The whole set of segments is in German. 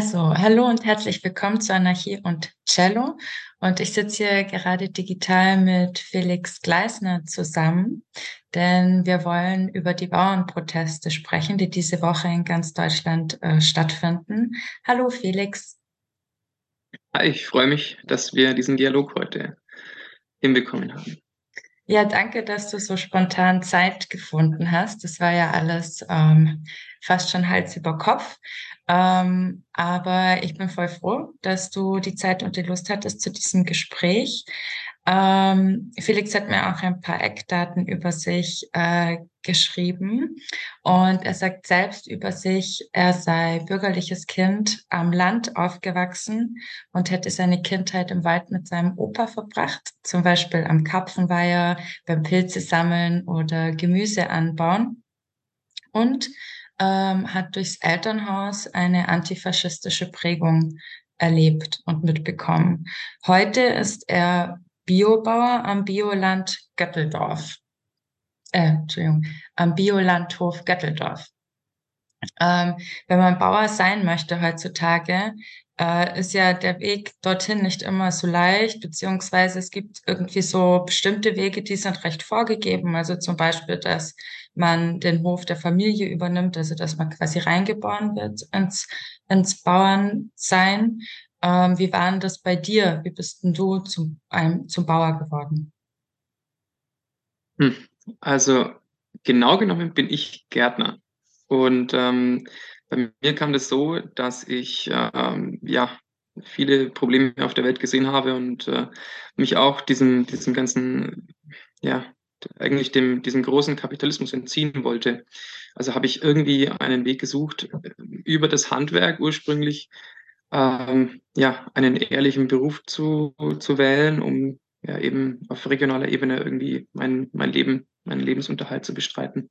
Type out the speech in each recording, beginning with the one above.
Also, hallo und herzlich willkommen zu Anarchie und Cello. Und ich sitze hier gerade digital mit Felix Gleisner zusammen, denn wir wollen über die Bauernproteste sprechen, die diese Woche in ganz Deutschland äh, stattfinden. Hallo Felix. Hi, ich freue mich, dass wir diesen Dialog heute hinbekommen haben. Ja, danke, dass du so spontan Zeit gefunden hast. Das war ja alles ähm, fast schon Hals über Kopf. Ähm, aber ich bin voll froh, dass du die Zeit und die Lust hattest zu diesem Gespräch. Ähm, Felix hat mir auch ein paar Eckdaten über sich äh, geschrieben und er sagt selbst über sich, er sei bürgerliches Kind am Land aufgewachsen und hätte seine Kindheit im Wald mit seinem Opa verbracht, zum Beispiel am Karpfenweiher, beim Pilze sammeln oder Gemüse anbauen. Und ähm, hat durchs Elternhaus eine antifaschistische Prägung erlebt und mitbekommen. Heute ist er Biobauer am Bioland Götteldorf. Äh, Entschuldigung, am Biolandhof Götteldorf. Ähm, wenn man Bauer sein möchte heutzutage, äh, ist ja der Weg dorthin nicht immer so leicht, beziehungsweise es gibt irgendwie so bestimmte Wege, die sind recht vorgegeben. Also zum Beispiel, dass man den Hof der Familie übernimmt, also dass man quasi reingeboren wird ins, ins Bauernsein. Ähm, wie war denn das bei dir? Wie bist denn du zum, einem, zum Bauer geworden? Hm. Also genau genommen bin ich Gärtner. Und ähm, bei mir kam das so, dass ich ähm, ja viele Probleme auf der Welt gesehen habe und äh, mich auch diesem, diesem ganzen, ja, eigentlich dem, diesem großen Kapitalismus entziehen wollte. Also habe ich irgendwie einen Weg gesucht, äh, über das Handwerk ursprünglich ähm, ja, einen ehrlichen Beruf zu, zu wählen, um ja eben auf regionaler Ebene irgendwie mein, mein Leben, meinen Lebensunterhalt zu bestreiten.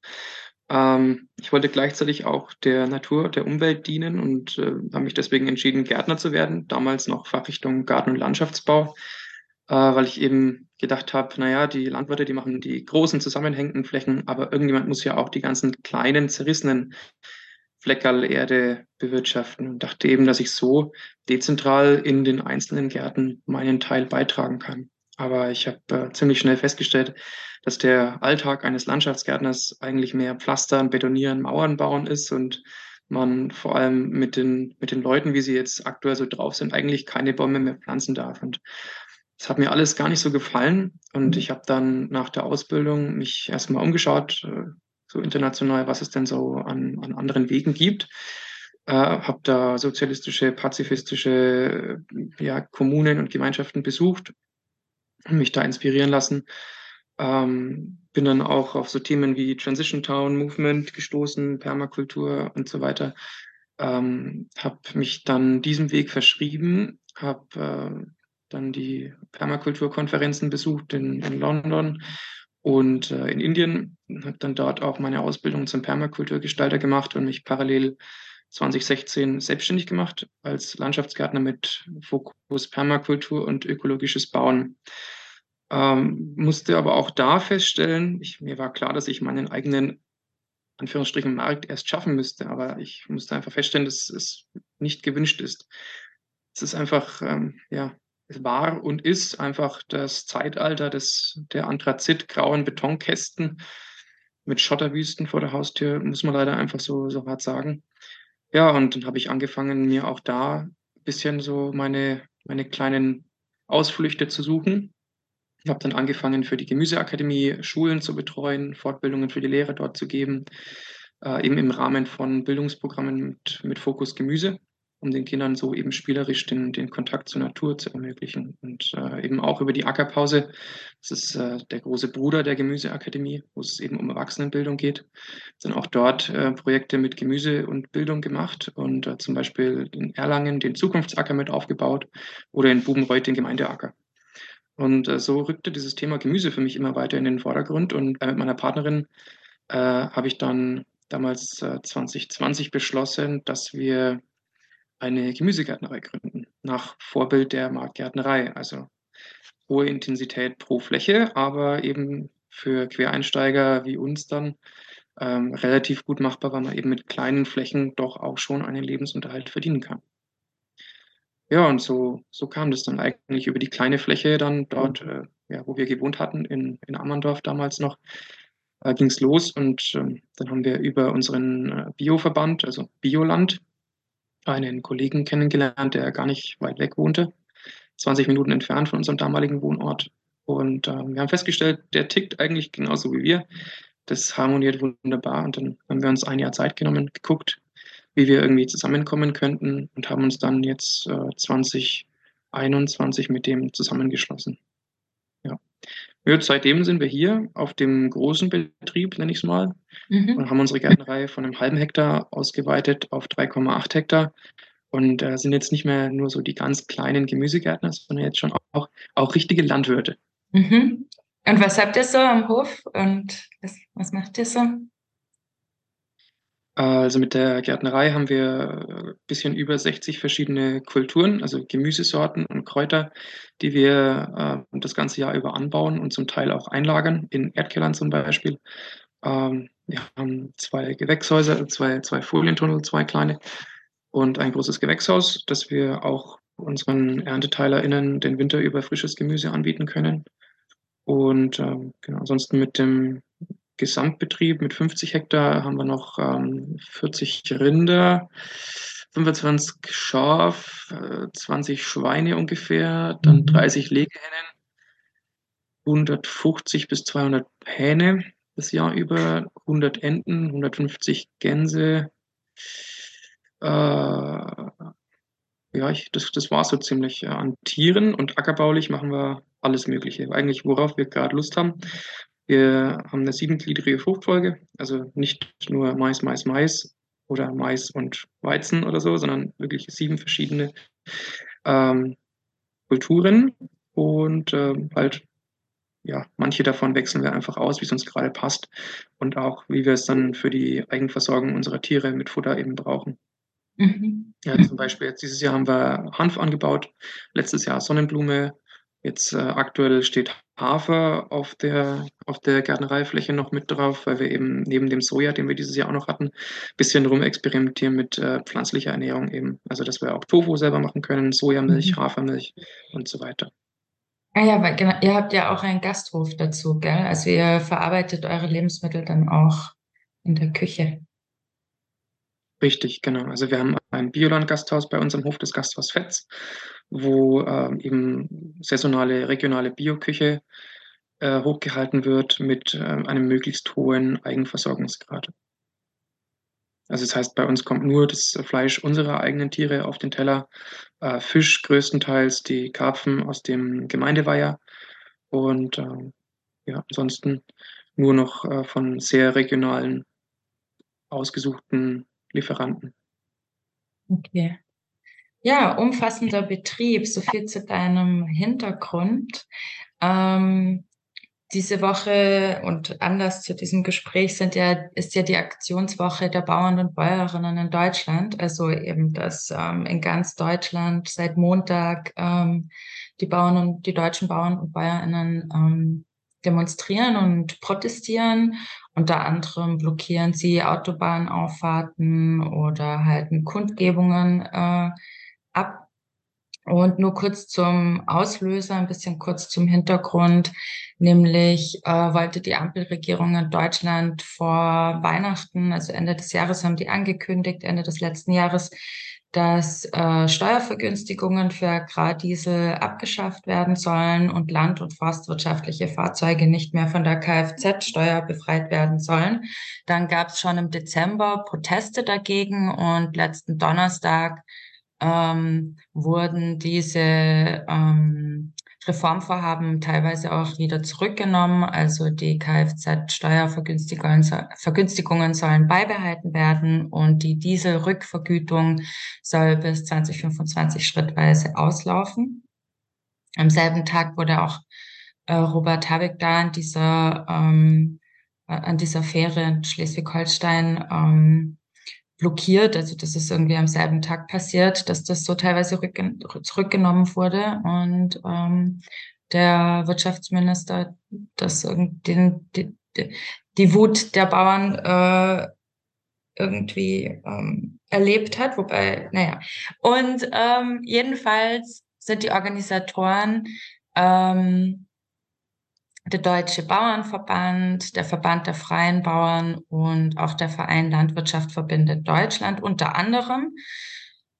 Ähm, ich wollte gleichzeitig auch der Natur, der Umwelt dienen und äh, habe mich deswegen entschieden, Gärtner zu werden. Damals noch Fachrichtung Garten- und Landschaftsbau, äh, weil ich eben gedacht habe, naja, die Landwirte, die machen die großen zusammenhängenden Flächen, aber irgendjemand muss ja auch die ganzen kleinen, zerrissenen Fleckerl Erde bewirtschaften und dachte eben, dass ich so dezentral in den einzelnen Gärten meinen Teil beitragen kann. Aber ich habe äh, ziemlich schnell festgestellt, dass der Alltag eines Landschaftsgärtners eigentlich mehr Pflastern, Betonieren, Mauern bauen ist und man vor allem mit den, mit den Leuten, wie sie jetzt aktuell so drauf sind, eigentlich keine Bäume mehr pflanzen darf. Und das hat mir alles gar nicht so gefallen. Und ich habe dann nach der Ausbildung mich erstmal umgeschaut, äh, so international, was es denn so an, an anderen Wegen gibt. Äh, habe da sozialistische, pazifistische ja, Kommunen und Gemeinschaften besucht mich da inspirieren lassen. Ähm, bin dann auch auf so Themen wie Transition Town Movement gestoßen, Permakultur und so weiter. Ähm, habe mich dann diesem Weg verschrieben, habe äh, dann die Permakulturkonferenzen besucht in, in London und äh, in Indien. Habe dann dort auch meine Ausbildung zum Permakulturgestalter gemacht und mich parallel 2016 selbstständig gemacht als Landschaftsgärtner mit Fokus Permakultur und ökologisches Bauen. Ähm, musste aber auch da feststellen, ich, mir war klar, dass ich meinen eigenen Anführungsstrichen Markt erst schaffen müsste, aber ich musste einfach feststellen, dass es nicht gewünscht ist. Es ist einfach, ähm, ja, es war und ist einfach das Zeitalter des, der Anthrazit-grauen Betonkästen mit Schotterwüsten vor der Haustür, muss man leider einfach so, so hart sagen. Ja, und dann habe ich angefangen, mir auch da ein bisschen so meine, meine kleinen Ausflüchte zu suchen. Ich habe dann angefangen, für die Gemüseakademie Schulen zu betreuen, Fortbildungen für die Lehrer dort zu geben, äh, eben im Rahmen von Bildungsprogrammen mit, mit Fokus Gemüse um den Kindern so eben spielerisch den, den Kontakt zur Natur zu ermöglichen. Und äh, eben auch über die Ackerpause, das ist äh, der große Bruder der Gemüseakademie, wo es eben um Erwachsenenbildung geht, sind auch dort äh, Projekte mit Gemüse und Bildung gemacht und äh, zum Beispiel in Erlangen den Zukunftsacker mit aufgebaut oder in Bubenreuth den Gemeindeacker. Und äh, so rückte dieses Thema Gemüse für mich immer weiter in den Vordergrund und äh, mit meiner Partnerin habe ich dann damals äh, 2020 beschlossen, dass wir eine Gemüsegärtnerei gründen, nach Vorbild der Marktgärtnerei. Also hohe Intensität pro Fläche, aber eben für Quereinsteiger wie uns dann ähm, relativ gut machbar, weil man eben mit kleinen Flächen doch auch schon einen Lebensunterhalt verdienen kann. ja, und so, so kam das dann eigentlich über die kleine Fläche dann dort, äh, ja, wo wir gewohnt hatten, in, in Ammerndorf damals noch, äh, ging es los. Und ähm, dann haben wir über unseren äh, Bioverband, also Bioland, einen Kollegen kennengelernt, der gar nicht weit weg wohnte, 20 Minuten entfernt von unserem damaligen Wohnort. Und äh, wir haben festgestellt, der tickt eigentlich genauso wie wir. Das harmoniert wunderbar. Und dann haben wir uns ein Jahr Zeit genommen, geguckt, wie wir irgendwie zusammenkommen könnten und haben uns dann jetzt äh, 2021 mit dem zusammengeschlossen. Ja. Seitdem sind wir hier auf dem großen Betrieb, nenne ich es mal, mhm. und haben unsere Gärtnerei von einem halben Hektar ausgeweitet auf 3,8 Hektar und äh, sind jetzt nicht mehr nur so die ganz kleinen Gemüsegärtner, sondern jetzt schon auch, auch richtige Landwirte. Mhm. Und was habt ihr so am Hof und was, was macht ihr so? Also mit der Gärtnerei haben wir ein bisschen über 60 verschiedene Kulturen, also Gemüsesorten und Kräuter, die wir äh, das ganze Jahr über anbauen und zum Teil auch einlagern, in Erdkellern zum Beispiel. Ähm, wir haben zwei Gewächshäuser, zwei, zwei Folientunnel, zwei kleine und ein großes Gewächshaus, das wir auch unseren ErnteteilerInnen den Winter über frisches Gemüse anbieten können. Und ähm, genau, ansonsten mit dem Gesamtbetrieb mit 50 Hektar haben wir noch ähm, 40 Rinder, 25 Schaf, äh, 20 Schweine ungefähr, dann 30 mhm. Legehennen, 150 bis 200 Hähne das Jahr über, 100 Enten, 150 Gänse. Äh, ja, ich, das, das war so ziemlich äh, an Tieren und ackerbaulich machen wir alles Mögliche. Eigentlich, worauf wir gerade Lust haben. Wir haben eine siebengliedrige Fruchtfolge, also nicht nur Mais, Mais, Mais oder Mais und Weizen oder so, sondern wirklich sieben verschiedene ähm, Kulturen und ähm, halt, ja, manche davon wechseln wir einfach aus, wie es uns gerade passt und auch, wie wir es dann für die Eigenversorgung unserer Tiere mit Futter eben brauchen. Mhm. Ja, zum Beispiel jetzt dieses Jahr haben wir Hanf angebaut, letztes Jahr Sonnenblume, Jetzt äh, aktuell steht Hafer auf der, auf der Gärtnereifläche noch mit drauf, weil wir eben neben dem Soja, den wir dieses Jahr auch noch hatten, ein bisschen rumexperimentieren mit äh, pflanzlicher Ernährung eben. Also dass wir auch Tofu selber machen können, Sojamilch, mhm. Hafermilch und so weiter. Ah ja, weil genau, ihr habt ja auch einen Gasthof dazu, gell? Also ihr verarbeitet eure Lebensmittel dann auch in der Küche. Richtig, genau. Also wir haben ein Bioland-Gasthaus bei uns am Hof, das Gasthaus Fetz, wo äh, eben saisonale, regionale Bioküche äh, hochgehalten wird mit äh, einem möglichst hohen Eigenversorgungsgrad. Also das heißt, bei uns kommt nur das Fleisch unserer eigenen Tiere auf den Teller, äh, Fisch größtenteils, die Karpfen aus dem Gemeindeweiher und äh, ja, ansonsten nur noch äh, von sehr regionalen, ausgesuchten Lieferanten. Okay. Ja, umfassender Betrieb, so viel zu deinem Hintergrund. Ähm, diese Woche und anders zu diesem Gespräch sind ja, ist ja die Aktionswoche der Bauern und Bäuerinnen in Deutschland. Also eben, dass ähm, in ganz Deutschland seit Montag ähm, die Bauern und die deutschen Bauern und Bäuerinnen ähm, demonstrieren und protestieren. Unter anderem blockieren sie Autobahnauffahrten oder halten Kundgebungen äh, ab. Und nur kurz zum Auslöser, ein bisschen kurz zum Hintergrund, nämlich äh, wollte die Ampelregierung in Deutschland vor Weihnachten, also Ende des Jahres haben die angekündigt, Ende des letzten Jahres, dass äh, Steuervergünstigungen für Agrardiesel abgeschafft werden sollen und land- und forstwirtschaftliche Fahrzeuge nicht mehr von der Kfz-Steuer befreit werden sollen. Dann gab es schon im Dezember Proteste dagegen und letzten Donnerstag ähm, wurden diese ähm, Reformvorhaben teilweise auch wieder zurückgenommen. Also die Kfz-Steuervergünstigungen sollen beibehalten werden und die Dieselrückvergütung soll bis 2025 schrittweise auslaufen. Am selben Tag wurde auch äh, Robert Habeck da an dieser, ähm, an dieser Fähre in Schleswig-Holstein ähm, blockiert. Also das ist irgendwie am selben Tag passiert, dass das so teilweise zurückgenommen wurde und ähm, der Wirtschaftsminister das den, die, die Wut der Bauern äh, irgendwie ähm, erlebt hat, wobei, naja. Und ähm, jedenfalls sind die Organisatoren ähm, der Deutsche Bauernverband, der Verband der Freien Bauern und auch der Verein Landwirtschaft verbindet Deutschland unter anderem.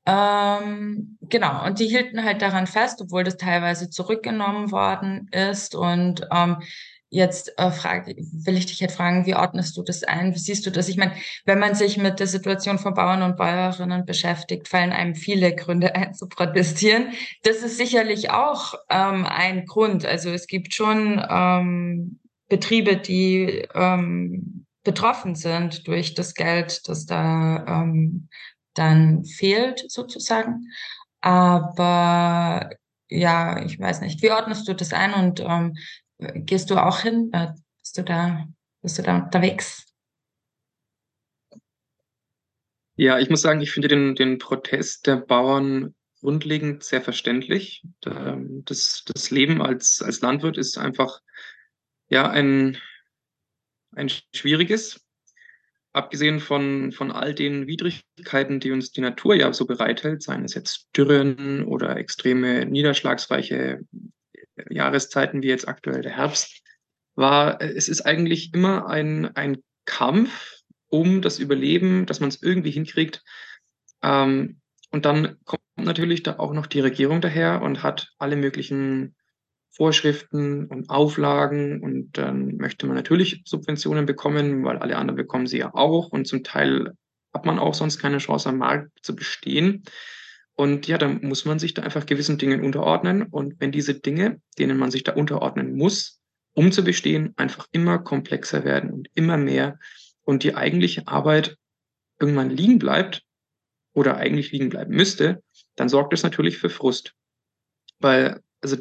Ähm, genau, und die hielten halt daran fest, obwohl das teilweise zurückgenommen worden ist. Und ähm, Jetzt äh, frage, will ich dich jetzt fragen, wie ordnest du das ein? Wie siehst du das? Ich meine, wenn man sich mit der Situation von Bauern und Bäuerinnen beschäftigt, fallen einem viele Gründe ein zu protestieren. Das ist sicherlich auch ähm, ein Grund. Also es gibt schon ähm, Betriebe, die ähm, betroffen sind durch das Geld, das da ähm, dann fehlt, sozusagen. Aber ja, ich weiß nicht, wie ordnest du das ein und ähm, Gehst du auch hin? Äh, bist du da, bist du da unterwegs? Ja, ich muss sagen, ich finde den, den Protest der Bauern grundlegend sehr verständlich. Das, das Leben als, als Landwirt ist einfach ja ein, ein schwieriges. Abgesehen von, von all den Widrigkeiten, die uns die Natur ja so bereithält, seien es jetzt Dürren oder extreme niederschlagsreiche Jahreszeiten wie jetzt aktuell der Herbst, war, es ist eigentlich immer ein, ein Kampf um das Überleben, dass man es irgendwie hinkriegt. Ähm, und dann kommt natürlich da auch noch die Regierung daher und hat alle möglichen Vorschriften und Auflagen und dann möchte man natürlich Subventionen bekommen, weil alle anderen bekommen sie ja auch und zum Teil hat man auch sonst keine Chance am Markt zu bestehen. Und ja, dann muss man sich da einfach gewissen Dingen unterordnen. Und wenn diese Dinge, denen man sich da unterordnen muss, um zu bestehen, einfach immer komplexer werden und immer mehr und die eigentliche Arbeit irgendwann liegen bleibt oder eigentlich liegen bleiben müsste, dann sorgt das natürlich für Frust. Weil, also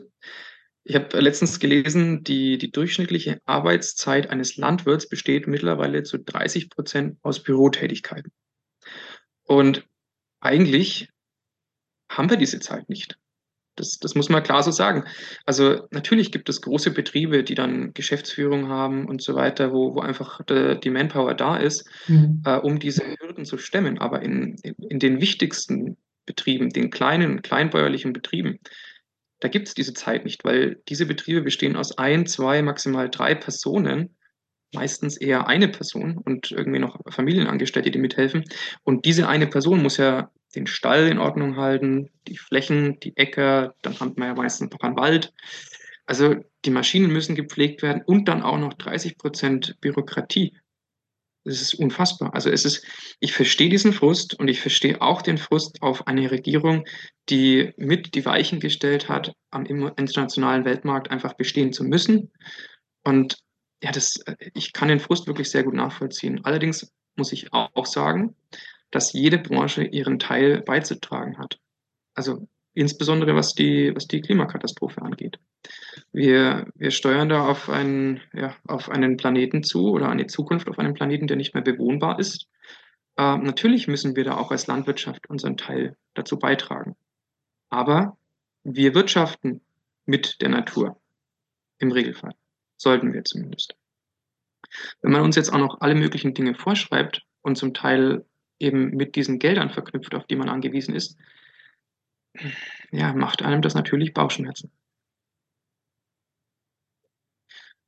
ich habe letztens gelesen, die, die durchschnittliche Arbeitszeit eines Landwirts besteht mittlerweile zu 30 Prozent aus Bürotätigkeiten. Und eigentlich haben wir diese Zeit nicht. Das, das muss man klar so sagen. Also natürlich gibt es große Betriebe, die dann Geschäftsführung haben und so weiter, wo, wo einfach de, die Manpower da ist, mhm. äh, um diese Hürden zu stemmen. Aber in, in, in den wichtigsten Betrieben, den kleinen, kleinbäuerlichen Betrieben, da gibt es diese Zeit nicht, weil diese Betriebe bestehen aus ein, zwei, maximal drei Personen, meistens eher eine Person und irgendwie noch Familienangestellte, die mithelfen. Und diese eine Person muss ja den Stall in Ordnung halten, die Flächen, die Äcker, dann haben wir ja meistens noch einen Wald. Also die Maschinen müssen gepflegt werden und dann auch noch 30 Prozent Bürokratie. Das ist unfassbar. Also es ist, ich verstehe diesen Frust und ich verstehe auch den Frust auf eine Regierung, die mit die Weichen gestellt hat, am internationalen Weltmarkt einfach bestehen zu müssen. Und ja, das, ich kann den Frust wirklich sehr gut nachvollziehen. Allerdings muss ich auch sagen, dass jede Branche ihren Teil beizutragen hat. Also insbesondere was die, was die Klimakatastrophe angeht. Wir, wir steuern da auf einen, ja, auf einen Planeten zu oder eine Zukunft auf einem Planeten, der nicht mehr bewohnbar ist. Äh, natürlich müssen wir da auch als Landwirtschaft unseren Teil dazu beitragen. Aber wir wirtschaften mit der Natur. Im Regelfall. Sollten wir zumindest. Wenn man uns jetzt auch noch alle möglichen Dinge vorschreibt und zum Teil eben mit diesen Geldern verknüpft, auf die man angewiesen ist, ja, macht einem das natürlich Bauchschmerzen.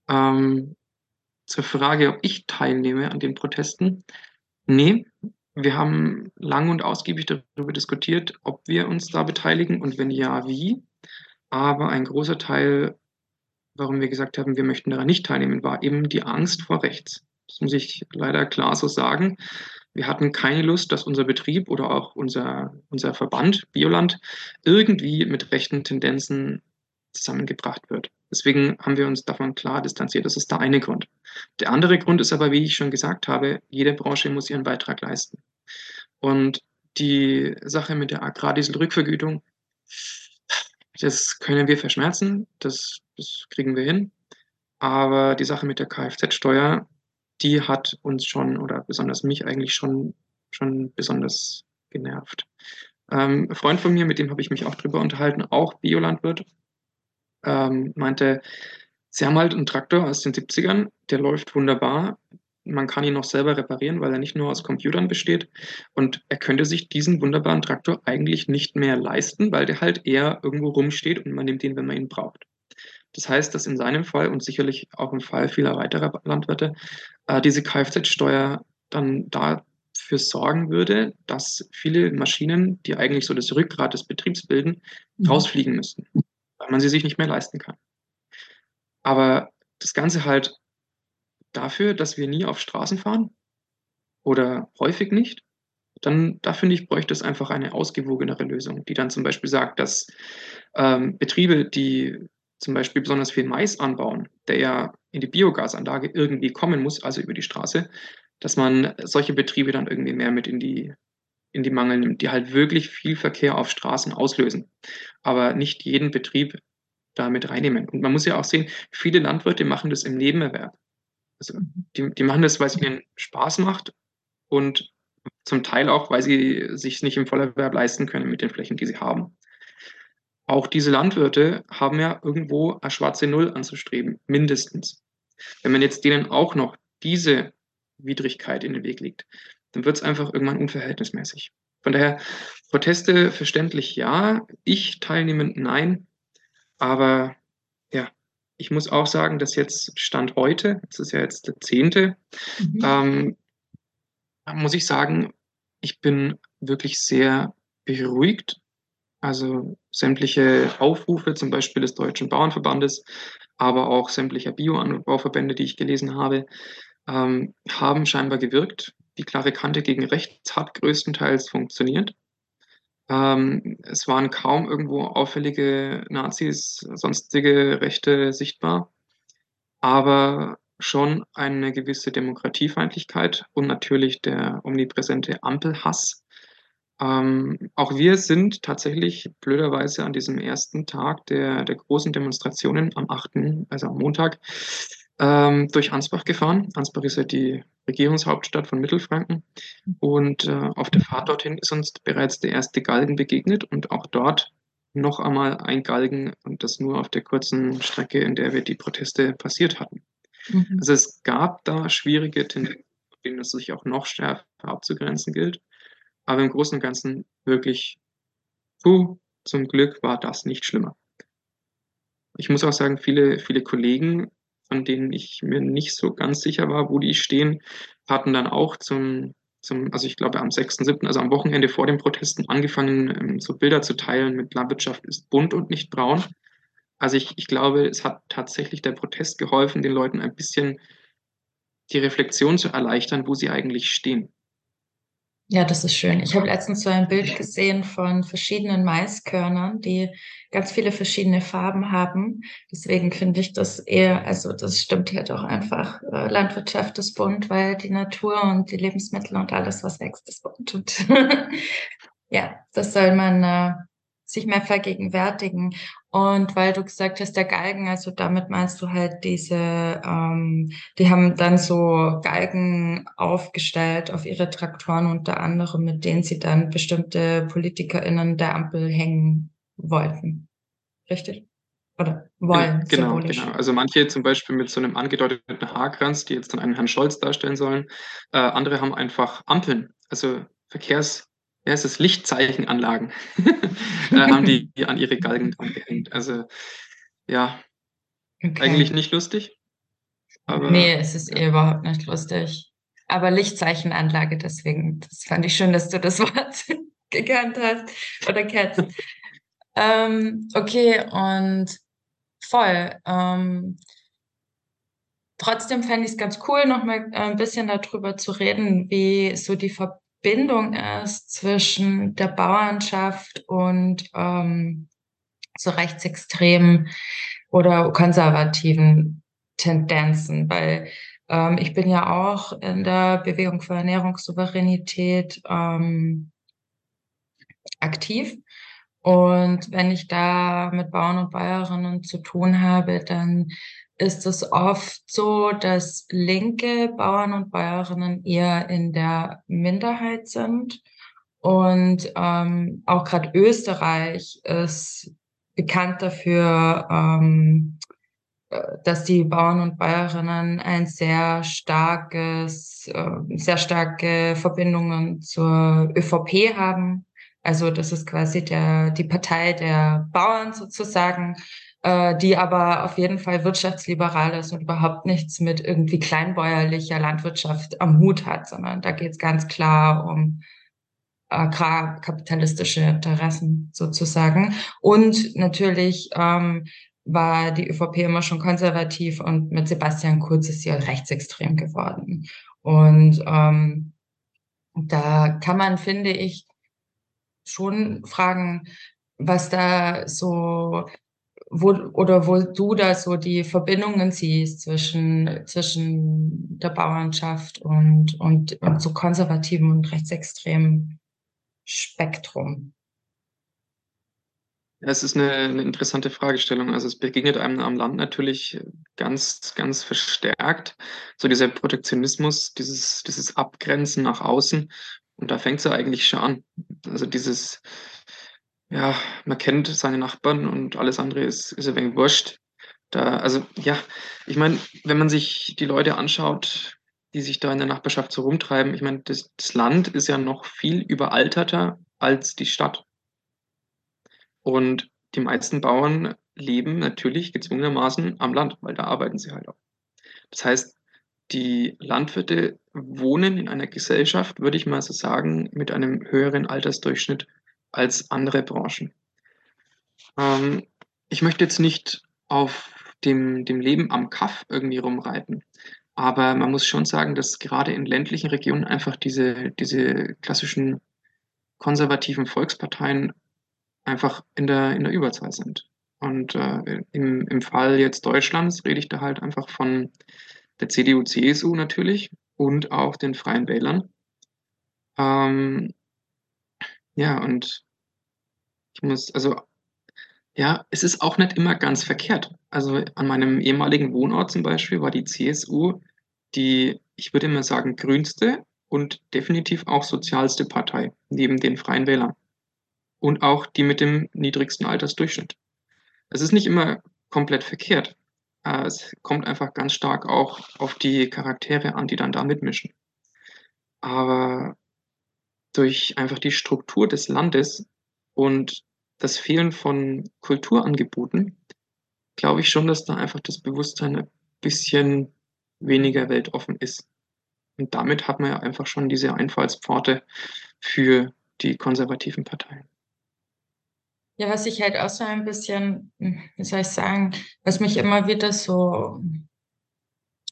Ähm, zur Frage, ob ich teilnehme an den Protesten. Nee, wir haben lang und ausgiebig darüber diskutiert, ob wir uns da beteiligen und wenn ja, wie. Aber ein großer Teil, warum wir gesagt haben, wir möchten daran nicht teilnehmen, war eben die Angst vor rechts. Das muss ich leider klar so sagen. Wir hatten keine Lust, dass unser Betrieb oder auch unser, unser Verband Bioland irgendwie mit rechten Tendenzen zusammengebracht wird. Deswegen haben wir uns davon klar distanziert. Das ist der eine Grund. Der andere Grund ist aber, wie ich schon gesagt habe, jede Branche muss ihren Beitrag leisten. Und die Sache mit der Agrardieselrückvergütung, das können wir verschmerzen, das, das kriegen wir hin. Aber die Sache mit der Kfz-Steuer, die hat uns schon oder besonders mich eigentlich schon, schon besonders genervt. Ähm, ein Freund von mir, mit dem habe ich mich auch drüber unterhalten, auch Biolandwirt, ähm, meinte, sie haben halt einen Traktor aus den 70ern, der läuft wunderbar. man kann ihn noch selber reparieren, weil er nicht nur aus Computern besteht. Und er könnte sich diesen wunderbaren Traktor eigentlich nicht mehr leisten, weil der halt eher irgendwo rumsteht und man nimmt ihn, wenn man ihn braucht. Das heißt, dass in seinem Fall und sicherlich auch im Fall vieler weiterer Landwirte äh, diese Kfz-Steuer dann dafür sorgen würde, dass viele Maschinen, die eigentlich so das Rückgrat des Betriebs bilden, mhm. rausfliegen müssten, weil man sie sich nicht mehr leisten kann. Aber das Ganze halt dafür, dass wir nie auf Straßen fahren oder häufig nicht, dann da finde ich, bräuchte es einfach eine ausgewogenere Lösung, die dann zum Beispiel sagt, dass ähm, Betriebe, die zum Beispiel besonders viel Mais anbauen, der ja in die Biogasanlage irgendwie kommen muss, also über die Straße, dass man solche Betriebe dann irgendwie mehr mit in die, in die Mangel nimmt, die halt wirklich viel Verkehr auf Straßen auslösen, aber nicht jeden Betrieb damit reinnehmen. Und man muss ja auch sehen, viele Landwirte machen das im Nebenerwerb. Also die, die machen das, weil es ihnen Spaß macht und zum Teil auch, weil sie sich nicht im Vollerwerb leisten können mit den Flächen, die sie haben. Auch diese Landwirte haben ja irgendwo eine schwarze Null anzustreben, mindestens. Wenn man jetzt denen auch noch diese Widrigkeit in den Weg legt, dann wird es einfach irgendwann unverhältnismäßig. Von daher, Proteste verständlich ja, ich teilnehmend nein, aber ja, ich muss auch sagen, dass jetzt Stand heute, das ist ja jetzt der zehnte, mhm. ähm, muss ich sagen, ich bin wirklich sehr beruhigt. Also sämtliche Aufrufe, zum Beispiel des Deutschen Bauernverbandes, aber auch sämtlicher Bioanbauverbände, die ich gelesen habe, ähm, haben scheinbar gewirkt. Die klare Kante gegen rechts hat größtenteils funktioniert. Ähm, es waren kaum irgendwo auffällige Nazis, sonstige Rechte sichtbar, aber schon eine gewisse Demokratiefeindlichkeit und natürlich der omnipräsente Ampelhass. Ähm, auch wir sind tatsächlich blöderweise an diesem ersten Tag der, der großen Demonstrationen am 8., also am Montag, ähm, durch Ansbach gefahren. Ansbach ist ja die Regierungshauptstadt von Mittelfranken. Und äh, auf der Fahrt dorthin ist uns bereits der erste Galgen begegnet und auch dort noch einmal ein Galgen und das nur auf der kurzen Strecke, in der wir die Proteste passiert hatten. Mhm. Also es gab da schwierige Tendenzen, denen es sich auch noch schärfer abzugrenzen gilt. Aber im Großen und Ganzen wirklich, puh, zum Glück war das nicht schlimmer. Ich muss auch sagen, viele, viele Kollegen von denen ich mir nicht so ganz sicher war, wo die stehen, hatten dann auch zum, zum also ich glaube am 6.7., also am Wochenende vor den Protesten angefangen, ähm, so Bilder zu teilen mit Landwirtschaft ist bunt und nicht braun. Also ich, ich glaube, es hat tatsächlich der Protest geholfen, den Leuten ein bisschen die Reflexion zu erleichtern, wo sie eigentlich stehen. Ja, das ist schön. Ich habe letztens so ein Bild gesehen von verschiedenen Maiskörnern, die ganz viele verschiedene Farben haben. Deswegen finde ich das eher, also das stimmt halt auch einfach. Äh, Landwirtschaft ist bunt, weil die Natur und die Lebensmittel und alles, was wächst, ist bunt. Und ja, das soll man äh, sich mehr vergegenwärtigen. Und weil du gesagt hast, der Galgen, also damit meinst du halt diese, ähm, die haben dann so Galgen aufgestellt auf ihre Traktoren unter anderem, mit denen sie dann bestimmte PolitikerInnen der Ampel hängen wollten. Richtig? Oder wollen. Genau, genau. Also manche zum Beispiel mit so einem angedeuteten Haarkranz, die jetzt dann einen Herrn Scholz darstellen sollen. Äh, andere haben einfach Ampeln, also Verkehrs ja, es ist Lichtzeichenanlagen, äh, haben die, an ihre Galgen dran gehängt. Also ja, okay. eigentlich nicht lustig. Aber, nee, es ist ja. eh überhaupt nicht lustig. Aber Lichtzeichenanlage, deswegen, das fand ich schön, dass du das Wort gekannt hast oder kennst. ähm, okay, und voll. Ähm, trotzdem fände ich es ganz cool, noch mal ein bisschen darüber zu reden, wie so die Verbindung Bindung ist zwischen der Bauernschaft und ähm, so rechtsextremen oder konservativen Tendenzen, weil ähm, ich bin ja auch in der Bewegung für Ernährungssouveränität ähm, aktiv. Und wenn ich da mit Bauern und Bäuerinnen zu tun habe, dann ist es oft so, dass linke Bauern und Bäuerinnen eher in der Minderheit sind. Und ähm, auch gerade Österreich ist bekannt dafür, ähm, dass die Bauern und Bäuerinnen ein sehr starkes, äh, sehr starke Verbindungen zur ÖVP haben. Also das ist quasi der, die Partei der Bauern sozusagen, äh, die aber auf jeden Fall wirtschaftsliberal ist und überhaupt nichts mit irgendwie kleinbäuerlicher Landwirtschaft am Hut hat, sondern da geht es ganz klar um agrarkapitalistische Interessen sozusagen. Und natürlich ähm, war die ÖVP immer schon konservativ und mit Sebastian Kurz ist sie rechtsextrem geworden. Und ähm, da kann man, finde ich, schon fragen, was da so wo oder wo du da so die Verbindungen siehst zwischen zwischen der Bauernschaft und und und so konservativen und rechtsextremen Spektrum. Ja, es ist eine, eine interessante Fragestellung. Also es begegnet einem am Land natürlich ganz, ganz verstärkt. So dieser Protektionismus, dieses, dieses Abgrenzen nach außen. Und da fängt es ja eigentlich schon an. Also dieses, ja, man kennt seine Nachbarn und alles andere ist, ist ein wenig wurscht. Da, also ja, ich meine, wenn man sich die Leute anschaut, die sich da in der Nachbarschaft so rumtreiben, ich meine, das, das Land ist ja noch viel überalterter als die Stadt. Und die meisten Bauern leben natürlich gezwungenermaßen am Land, weil da arbeiten sie halt auch. Das heißt, die Landwirte wohnen in einer Gesellschaft, würde ich mal so sagen, mit einem höheren Altersdurchschnitt als andere Branchen. Ähm, ich möchte jetzt nicht auf dem, dem Leben am Kaff irgendwie rumreiten, aber man muss schon sagen, dass gerade in ländlichen Regionen einfach diese, diese klassischen konservativen Volksparteien einfach in der, in der Überzahl sind. Und äh, im, im Fall jetzt Deutschlands rede ich da halt einfach von der CDU, CSU natürlich und auch den Freien Wählern. Ähm, ja, und ich muss, also, ja, es ist auch nicht immer ganz verkehrt. Also an meinem ehemaligen Wohnort zum Beispiel war die CSU die, ich würde immer sagen, grünste und definitiv auch sozialste Partei neben den Freien Wählern und auch die mit dem niedrigsten Altersdurchschnitt. Es ist nicht immer komplett verkehrt. Es kommt einfach ganz stark auch auf die Charaktere an, die dann da mitmischen. Aber durch einfach die Struktur des Landes und das Fehlen von Kulturangeboten, glaube ich schon, dass da einfach das Bewusstsein ein bisschen weniger weltoffen ist. Und damit hat man ja einfach schon diese Einfallspforte für die konservativen Parteien. Ja, was ich halt auch so ein bisschen, wie soll ich sagen, was mich immer wieder so,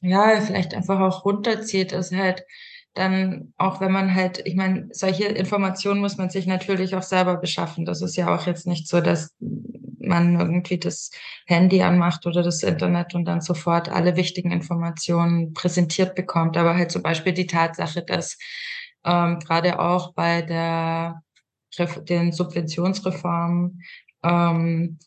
ja, vielleicht einfach auch runterzieht, ist halt dann auch, wenn man halt, ich meine, solche Informationen muss man sich natürlich auch selber beschaffen. Das ist ja auch jetzt nicht so, dass man irgendwie das Handy anmacht oder das Internet und dann sofort alle wichtigen Informationen präsentiert bekommt. Aber halt zum Beispiel die Tatsache, dass ähm, gerade auch bei der den Subventionsreformen ähm,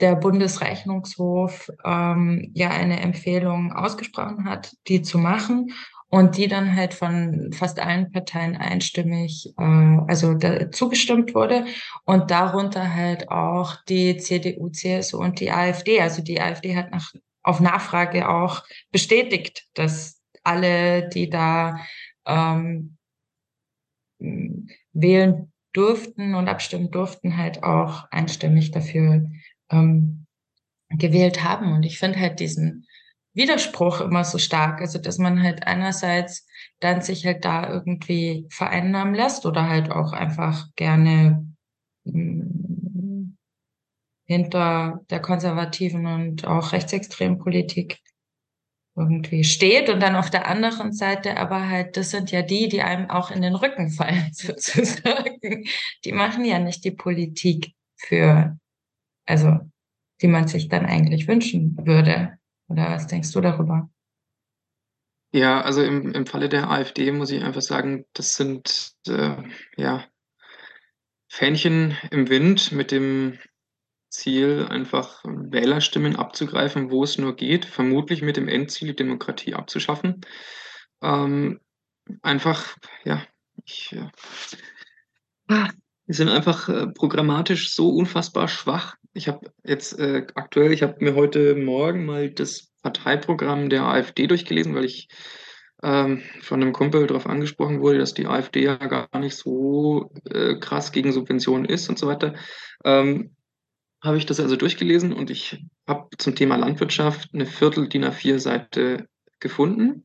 der Bundesrechnungshof ähm, ja eine Empfehlung ausgesprochen hat, die zu machen und die dann halt von fast allen Parteien einstimmig äh, also da, zugestimmt wurde und darunter halt auch die CDU, CSU und die AfD. Also die AfD hat nach, auf Nachfrage auch bestätigt, dass alle, die da ähm, wählen durften und abstimmen durften, halt auch einstimmig dafür ähm, gewählt haben. Und ich finde halt diesen Widerspruch immer so stark. Also, dass man halt einerseits dann sich halt da irgendwie vereinnahmen lässt oder halt auch einfach gerne hm, hinter der konservativen und auch rechtsextremen Politik irgendwie steht und dann auf der anderen Seite aber halt, das sind ja die, die einem auch in den Rücken fallen sozusagen. Die machen ja nicht die Politik für, also die man sich dann eigentlich wünschen würde. Oder was denkst du darüber? Ja, also im, im Falle der AfD muss ich einfach sagen, das sind äh, ja Fähnchen im Wind mit dem Ziel, einfach Wählerstimmen abzugreifen, wo es nur geht, vermutlich mit dem Endziel, die Demokratie abzuschaffen. Ähm, einfach, ja, ich, äh, die sind einfach äh, programmatisch so unfassbar schwach ich habe jetzt äh, aktuell, ich habe mir heute Morgen mal das Parteiprogramm der AfD durchgelesen, weil ich ähm, von einem Kumpel darauf angesprochen wurde, dass die AfD ja gar nicht so äh, krass gegen Subventionen ist und so weiter. Ähm, habe ich das also durchgelesen und ich habe zum Thema Landwirtschaft eine Viertel DIN A4-Seite gefunden.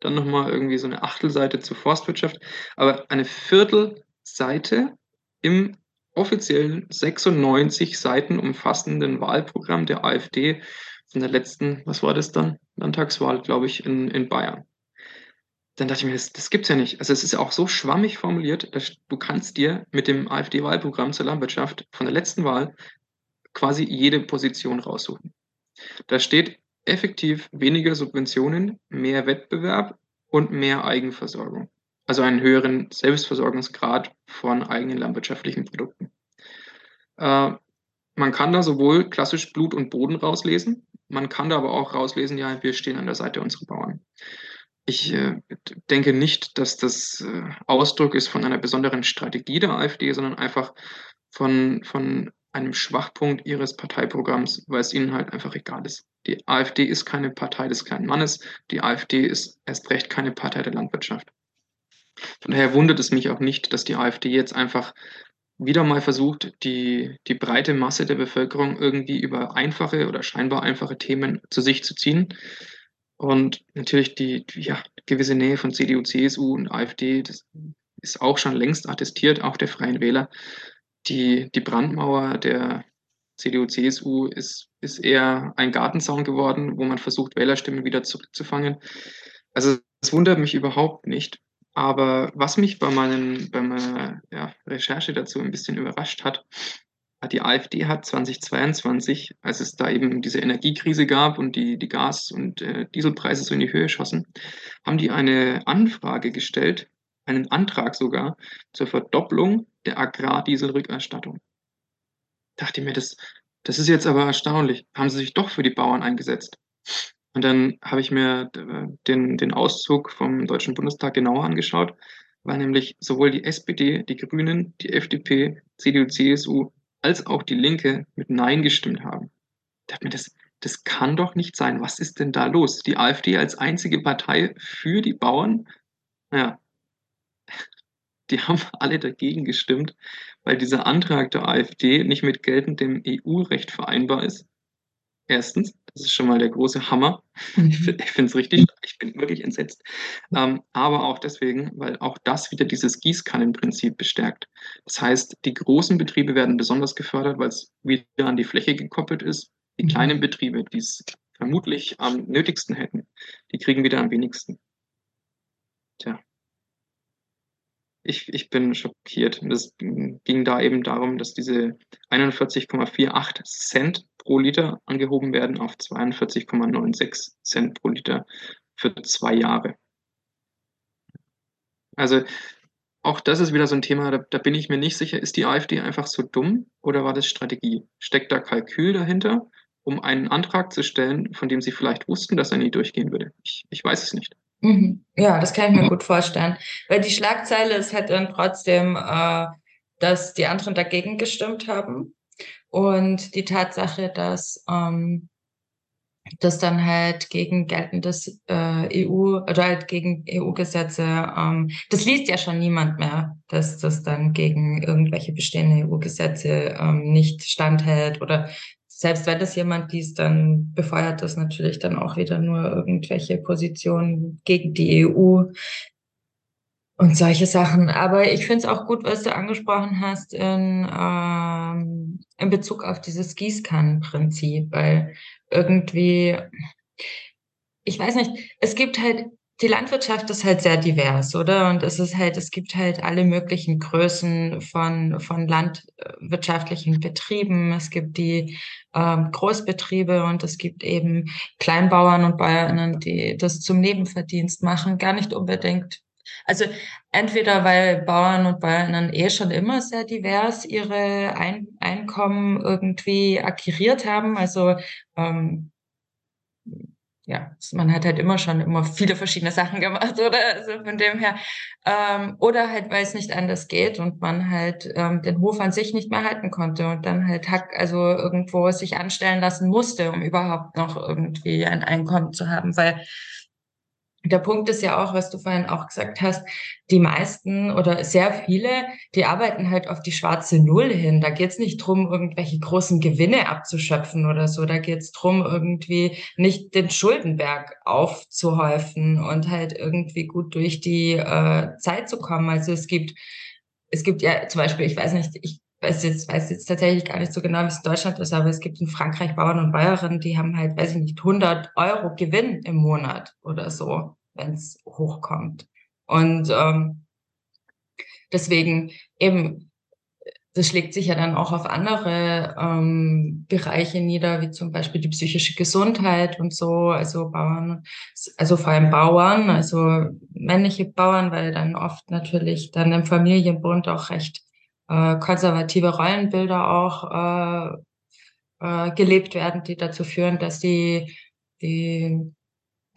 Dann nochmal irgendwie so eine Achtelseite zur Forstwirtschaft. Aber eine Viertelseite im offiziellen 96 Seiten umfassenden Wahlprogramm der AfD von der letzten, was war das dann? Landtagswahl, glaube ich, in, in Bayern. Dann dachte ich mir, das, das gibt's ja nicht. Also es ist ja auch so schwammig formuliert, dass du kannst dir mit dem AfD-Wahlprogramm zur Landwirtschaft von der letzten Wahl quasi jede Position raussuchen. Da steht effektiv weniger Subventionen, mehr Wettbewerb und mehr Eigenversorgung. Also einen höheren Selbstversorgungsgrad von eigenen landwirtschaftlichen Produkten. Äh, man kann da sowohl klassisch Blut und Boden rauslesen, man kann da aber auch rauslesen, ja, wir stehen an der Seite unserer Bauern. Ich äh, denke nicht, dass das äh, Ausdruck ist von einer besonderen Strategie der AfD, sondern einfach von, von einem Schwachpunkt ihres Parteiprogramms, weil es ihnen halt einfach egal ist. Die AfD ist keine Partei des kleinen Mannes, die AfD ist erst recht keine Partei der Landwirtschaft. Von daher wundert es mich auch nicht, dass die AfD jetzt einfach wieder mal versucht, die, die breite Masse der Bevölkerung irgendwie über einfache oder scheinbar einfache Themen zu sich zu ziehen. Und natürlich die, ja, gewisse Nähe von CDU, CSU und AfD, das ist auch schon längst attestiert, auch der Freien Wähler die, die Brandmauer der CDU, CSU ist, ist eher ein Gartenzaun geworden, wo man versucht, Wählerstimmen wieder zurückzufangen. Also es wundert mich überhaupt nicht. Aber was mich bei, meinen, bei meiner ja, Recherche dazu ein bisschen überrascht hat, die AfD hat 2022, als es da eben diese Energiekrise gab und die, die Gas- und äh, Dieselpreise so in die Höhe schossen, haben die eine Anfrage gestellt einen Antrag sogar zur Verdopplung der Agrardieselrückerstattung. Dachte mir, das, das ist jetzt aber erstaunlich. Haben sie sich doch für die Bauern eingesetzt? Und dann habe ich mir äh, den, den Auszug vom Deutschen Bundestag genauer angeschaut, weil nämlich sowohl die SPD, die Grünen, die FDP, CDU, CSU als auch die Linke mit Nein gestimmt haben. Ich dachte mir, das, das kann doch nicht sein. Was ist denn da los? Die AfD als einzige Partei für die Bauern? Naja, die haben alle dagegen gestimmt, weil dieser Antrag der AfD nicht mit geltendem EU-Recht vereinbar ist. Erstens, das ist schon mal der große Hammer. Mhm. Ich finde es richtig, ich bin wirklich entsetzt. Ähm, aber auch deswegen, weil auch das wieder dieses Gießkannenprinzip bestärkt. Das heißt, die großen Betriebe werden besonders gefördert, weil es wieder an die Fläche gekoppelt ist. Die mhm. kleinen Betriebe, die es vermutlich am nötigsten hätten, die kriegen wieder am wenigsten. Tja ich, ich bin schockiert. Es ging da eben darum, dass diese 41,48 Cent pro Liter angehoben werden auf 42,96 Cent pro Liter für zwei Jahre. Also auch das ist wieder so ein Thema, da, da bin ich mir nicht sicher, ist die AfD einfach so dumm oder war das Strategie? Steckt da Kalkül dahinter, um einen Antrag zu stellen, von dem sie vielleicht wussten, dass er nie durchgehen würde? Ich, ich weiß es nicht. Mhm. Ja, das kann ich mir gut vorstellen. Weil die Schlagzeile ist halt dann trotzdem, äh, dass die anderen dagegen gestimmt haben. Und die Tatsache, dass ähm, das dann halt gegen geltendes äh, EU oder halt gegen EU-Gesetze, ähm, das liest ja schon niemand mehr, dass das dann gegen irgendwelche bestehende EU-Gesetze ähm, nicht standhält oder selbst wenn das jemand liest, dann befeuert das natürlich dann auch wieder nur irgendwelche Positionen gegen die EU und solche Sachen. Aber ich finde es auch gut, was du angesprochen hast in, ähm, in Bezug auf dieses Gießkannenprinzip, weil irgendwie, ich weiß nicht, es gibt halt die Landwirtschaft ist halt sehr divers, oder? Und es ist halt, es gibt halt alle möglichen Größen von, von landwirtschaftlichen Betrieben. Es gibt die ähm, Großbetriebe und es gibt eben Kleinbauern und Bäuerinnen, die das zum Nebenverdienst machen. Gar nicht unbedingt. Also entweder weil Bauern und Bäuerinnen eh schon immer sehr divers ihre Ein Einkommen irgendwie akquiriert haben. Also ähm, ja, man hat halt immer schon immer viele verschiedene Sachen gemacht, oder? Also von dem her. Ähm, oder halt, weil es nicht anders geht und man halt ähm, den Hof an sich nicht mehr halten konnte und dann halt Hack, also irgendwo sich anstellen lassen musste, um überhaupt noch irgendwie ein Einkommen zu haben, weil der Punkt ist ja auch, was du vorhin auch gesagt hast, die meisten oder sehr viele, die arbeiten halt auf die schwarze Null hin. Da geht es nicht drum, irgendwelche großen Gewinne abzuschöpfen oder so. Da geht es drum, irgendwie nicht den Schuldenberg aufzuhäufen und halt irgendwie gut durch die äh, Zeit zu kommen. Also es gibt, es gibt ja zum Beispiel, ich weiß nicht, ich weiß jetzt, weiß jetzt tatsächlich gar nicht so genau, wie es in Deutschland ist, aber es gibt in Frankreich Bauern und Bäuerinnen, die haben halt, weiß ich nicht, 100 Euro Gewinn im Monat oder so wenn es hochkommt. Und ähm, deswegen eben, das schlägt sich ja dann auch auf andere ähm, Bereiche nieder, wie zum Beispiel die psychische Gesundheit und so. Also Bauern, also vor allem Bauern, also männliche Bauern, weil dann oft natürlich dann im Familienbund auch recht äh, konservative Rollenbilder auch äh, äh, gelebt werden, die dazu führen, dass die die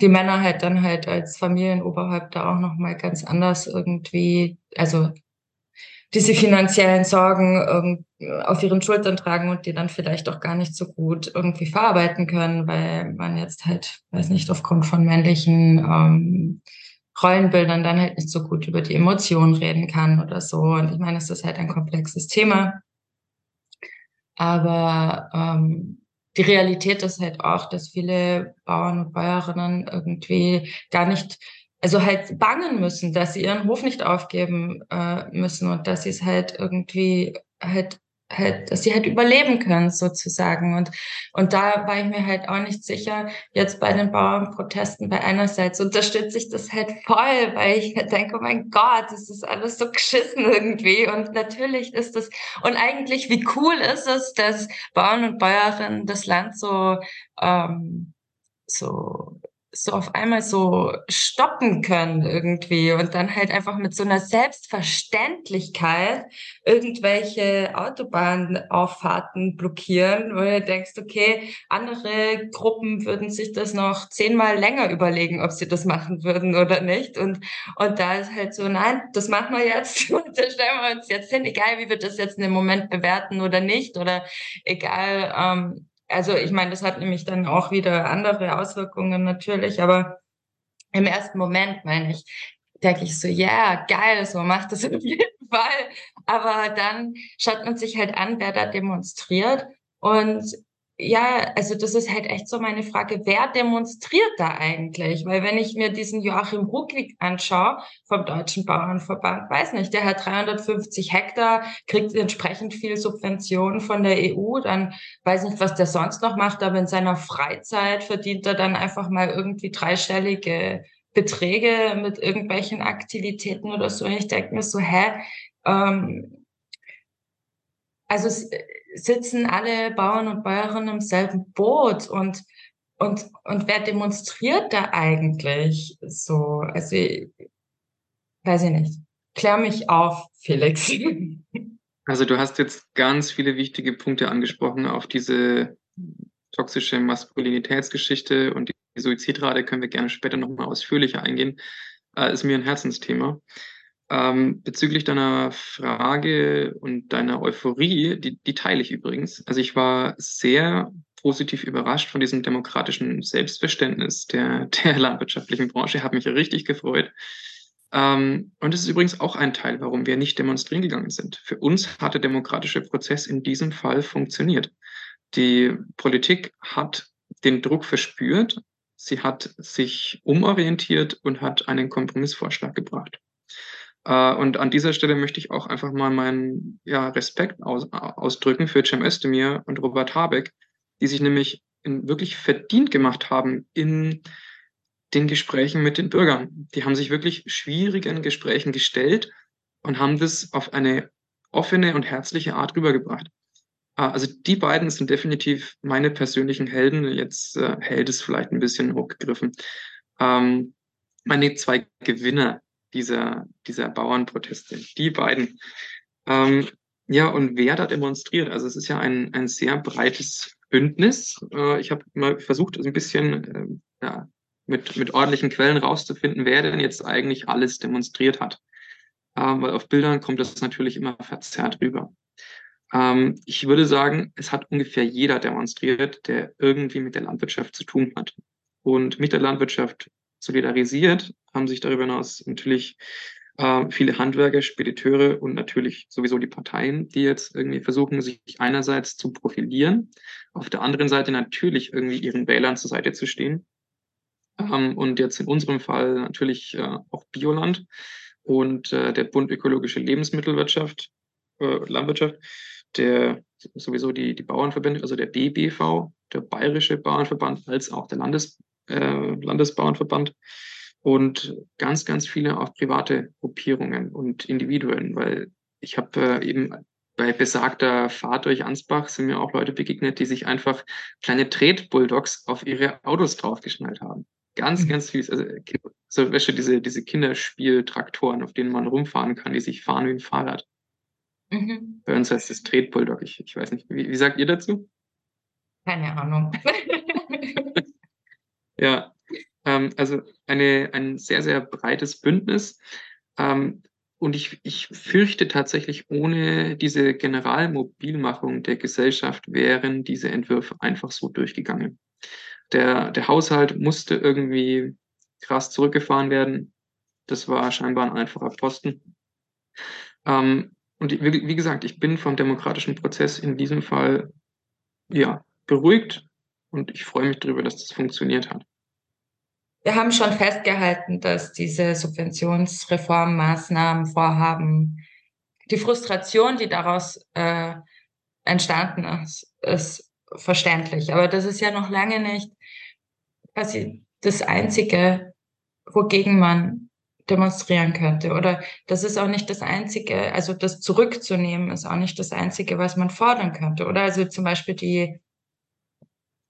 die Männer halt dann halt als Familienoberhäupter auch nochmal ganz anders irgendwie, also diese finanziellen Sorgen auf ihren Schultern tragen und die dann vielleicht auch gar nicht so gut irgendwie verarbeiten können, weil man jetzt halt, weiß nicht, aufgrund von männlichen ähm, Rollenbildern dann halt nicht so gut über die Emotionen reden kann oder so. Und ich meine, es ist halt ein komplexes Thema. Aber ähm, die Realität ist halt auch, dass viele Bauern und Bäuerinnen irgendwie gar nicht, also halt bangen müssen, dass sie ihren Hof nicht aufgeben äh, müssen und dass sie es halt irgendwie halt halt, dass sie halt überleben können sozusagen. Und, und da war ich mir halt auch nicht sicher, jetzt bei den Bauernprotesten, bei einerseits unterstütze ich das halt voll, weil ich halt denke, oh mein Gott, das ist alles so geschissen irgendwie. Und natürlich ist das, und eigentlich, wie cool ist es, dass Bauern und Bäuerinnen das Land so, ähm, so so auf einmal so stoppen können irgendwie und dann halt einfach mit so einer Selbstverständlichkeit irgendwelche Autobahnauffahrten blockieren, wo du denkst, okay, andere Gruppen würden sich das noch zehnmal länger überlegen, ob sie das machen würden oder nicht. Und, und da ist halt so, nein, das machen wir jetzt und da stellen wir uns jetzt hin, egal wie wir das jetzt in dem Moment bewerten oder nicht oder egal, ähm, also ich meine, das hat nämlich dann auch wieder andere Auswirkungen natürlich, aber im ersten Moment meine ich, denke ich so, ja, yeah, geil, so macht das auf jeden Fall. Aber dann schaut man sich halt an, wer da demonstriert und ja, also das ist halt echt so meine Frage, wer demonstriert da eigentlich? Weil wenn ich mir diesen Joachim Ruckwick anschaue vom Deutschen Bauernverband, weiß nicht, der hat 350 Hektar, kriegt entsprechend viel Subventionen von der EU, dann weiß nicht, was der sonst noch macht, aber in seiner Freizeit verdient er dann einfach mal irgendwie dreistellige Beträge mit irgendwelchen Aktivitäten oder so. Und ich denke mir so, hä? Ähm, also es, sitzen alle Bauern und Bäuerinnen im selben Boot und und und wer demonstriert da eigentlich so? Also weiß ich nicht. Klär mich auf, Felix. Also du hast jetzt ganz viele wichtige Punkte angesprochen auf diese toxische Maskulinitätsgeschichte und die Suizidrate können wir gerne später nochmal ausführlicher eingehen. Äh, ist mir ein Herzensthema. Ähm, bezüglich deiner Frage und deiner Euphorie, die, die teile ich übrigens. Also ich war sehr positiv überrascht von diesem demokratischen Selbstverständnis der, der landwirtschaftlichen Branche. Hat mich richtig gefreut. Ähm, und es ist übrigens auch ein Teil, warum wir nicht demonstrieren gegangen sind. Für uns hat der demokratische Prozess in diesem Fall funktioniert. Die Politik hat den Druck verspürt, sie hat sich umorientiert und hat einen Kompromissvorschlag gebracht. Äh, und an dieser Stelle möchte ich auch einfach mal meinen ja, Respekt aus, ausdrücken für Cem Özdemir und Robert Habeck, die sich nämlich in, wirklich verdient gemacht haben in den Gesprächen mit den Bürgern. Die haben sich wirklich schwierigen Gesprächen gestellt und haben das auf eine offene und herzliche Art rübergebracht. Äh, also die beiden sind definitiv meine persönlichen Helden. Jetzt äh, Held ist vielleicht ein bisschen hochgegriffen. Ähm, meine zwei Gewinner dieser, dieser Bauernproteste. Die beiden. Ähm, ja, und wer da demonstriert? Also es ist ja ein, ein sehr breites Bündnis. Äh, ich habe mal versucht, ein bisschen äh, ja, mit, mit ordentlichen Quellen rauszufinden, wer denn jetzt eigentlich alles demonstriert hat. Ähm, weil auf Bildern kommt das natürlich immer verzerrt rüber. Ähm, ich würde sagen, es hat ungefähr jeder demonstriert, der irgendwie mit der Landwirtschaft zu tun hat. Und mit der Landwirtschaft solidarisiert haben sich darüber hinaus natürlich äh, viele Handwerker, Spediteure und natürlich sowieso die Parteien, die jetzt irgendwie versuchen, sich einerseits zu profilieren, auf der anderen Seite natürlich irgendwie ihren Wählern zur Seite zu stehen. Ähm, und jetzt in unserem Fall natürlich äh, auch Bioland und äh, der Bund Ökologische Lebensmittelwirtschaft, äh, Landwirtschaft, der sowieso die, die Bauernverbände, also der DBV, der Bayerische Bauernverband, als auch der Landes, äh, Landesbauernverband und ganz, ganz viele auch private Gruppierungen und Individuen, weil ich habe äh, eben bei besagter Fahrt durch Ansbach sind mir auch Leute begegnet, die sich einfach kleine Tretbulldogs auf ihre Autos draufgeschnallt haben. Ganz, mhm. ganz fies. Also, so weißt du, diese, diese Kinderspieltraktoren, auf denen man rumfahren kann, die sich fahren wie ein Fahrrad. Mhm. Bei uns heißt es Tretbulldog. Ich, ich weiß nicht. Wie, wie sagt ihr dazu? Keine Ahnung. ja, ähm, also eine, ein sehr, sehr breites Bündnis. Ähm, und ich, ich fürchte tatsächlich, ohne diese Generalmobilmachung der Gesellschaft wären diese Entwürfe einfach so durchgegangen. Der, der Haushalt musste irgendwie krass zurückgefahren werden. Das war scheinbar ein einfacher Posten. Ähm, und wie, wie gesagt, ich bin vom demokratischen Prozess in diesem Fall ja beruhigt und ich freue mich darüber, dass das funktioniert hat wir haben schon festgehalten, dass diese Subventionsreformmaßnahmen, Vorhaben, die Frustration, die daraus äh, entstanden ist, ist verständlich. Aber das ist ja noch lange nicht quasi das Einzige, wogegen man demonstrieren könnte. Oder das ist auch nicht das Einzige, also das zurückzunehmen ist auch nicht das Einzige, was man fordern könnte. Oder also zum Beispiel die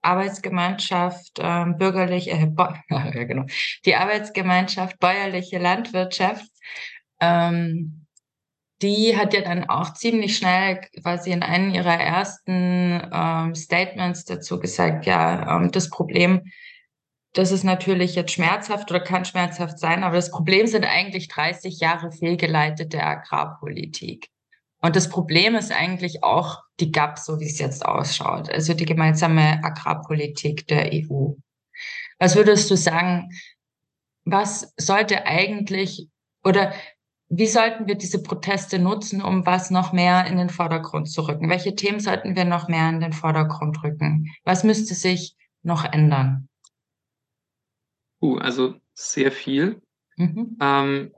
Arbeitsgemeinschaft ähm, bürgerliche, äh, genau, die Arbeitsgemeinschaft bäuerliche Landwirtschaft, ähm, die hat ja dann auch ziemlich schnell quasi in einem ihrer ersten ähm, Statements dazu gesagt, ja, ähm, das Problem, das ist natürlich jetzt schmerzhaft oder kann schmerzhaft sein, aber das Problem sind eigentlich 30 Jahre fehlgeleitete Agrarpolitik. Und das Problem ist eigentlich auch die GAP, so wie es jetzt ausschaut, also die gemeinsame Agrarpolitik der EU. Was würdest du sagen, was sollte eigentlich oder wie sollten wir diese Proteste nutzen, um was noch mehr in den Vordergrund zu rücken? Welche Themen sollten wir noch mehr in den Vordergrund rücken? Was müsste sich noch ändern? Uh, also sehr viel. Mhm. Ähm,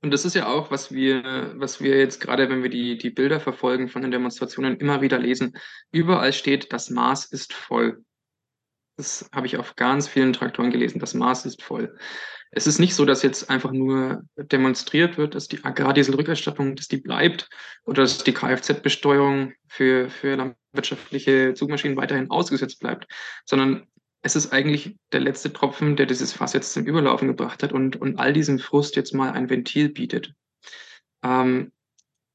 und das ist ja auch, was wir, was wir jetzt gerade, wenn wir die, die Bilder verfolgen von den Demonstrationen, immer wieder lesen. Überall steht, das Maß ist voll. Das habe ich auf ganz vielen Traktoren gelesen. Das Maß ist voll. Es ist nicht so, dass jetzt einfach nur demonstriert wird, dass die Agrardieselrückerstattung, dass die bleibt oder dass die Kfz-Besteuerung für, für landwirtschaftliche Zugmaschinen weiterhin ausgesetzt bleibt, sondern es ist eigentlich der letzte Tropfen, der dieses Fass jetzt zum Überlaufen gebracht hat und, und all diesem Frust jetzt mal ein Ventil bietet. Ähm,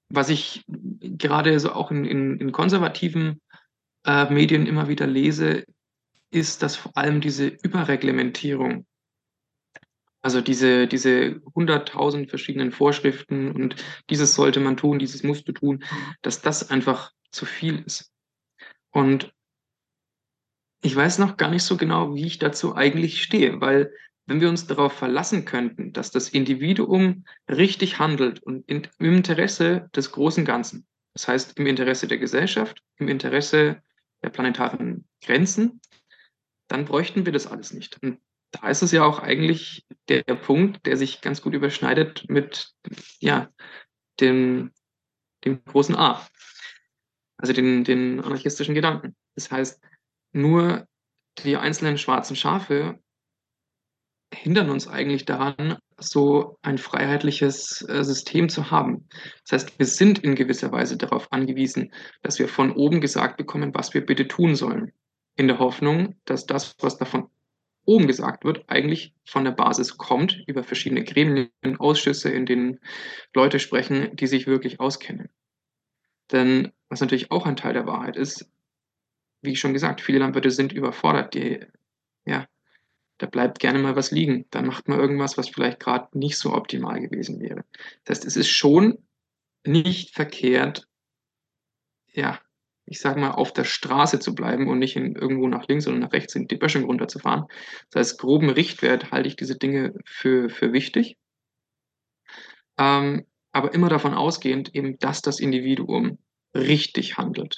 was ich gerade so auch in, in, in konservativen äh, Medien immer wieder lese, ist, dass vor allem diese Überreglementierung, also diese, diese hunderttausend verschiedenen Vorschriften und dieses sollte man tun, dieses musst du tun, dass das einfach zu viel ist. Und ich weiß noch gar nicht so genau, wie ich dazu eigentlich stehe, weil wenn wir uns darauf verlassen könnten, dass das Individuum richtig handelt und in, im Interesse des großen Ganzen, das heißt im Interesse der Gesellschaft, im Interesse der planetaren Grenzen, dann bräuchten wir das alles nicht. Und da ist es ja auch eigentlich der, der Punkt, der sich ganz gut überschneidet mit ja, dem, dem großen A, also den, den anarchistischen Gedanken. Das heißt, nur die einzelnen schwarzen Schafe hindern uns eigentlich daran, so ein freiheitliches äh, System zu haben. Das heißt, wir sind in gewisser Weise darauf angewiesen, dass wir von oben gesagt bekommen, was wir bitte tun sollen. In der Hoffnung, dass das, was davon oben gesagt wird, eigentlich von der Basis kommt, über verschiedene Gremien, Ausschüsse, in denen Leute sprechen, die sich wirklich auskennen. Denn was natürlich auch ein Teil der Wahrheit ist, wie schon gesagt, viele Landwirte sind überfordert. Die, ja, Da bleibt gerne mal was liegen. Da macht man irgendwas, was vielleicht gerade nicht so optimal gewesen wäre. Das heißt, es ist schon nicht verkehrt, ja, ich sage mal, auf der Straße zu bleiben und nicht in, irgendwo nach links oder nach rechts in die Böschung runterzufahren. Das heißt, groben Richtwert halte ich diese Dinge für, für wichtig. Ähm, aber immer davon ausgehend eben, dass das Individuum richtig handelt.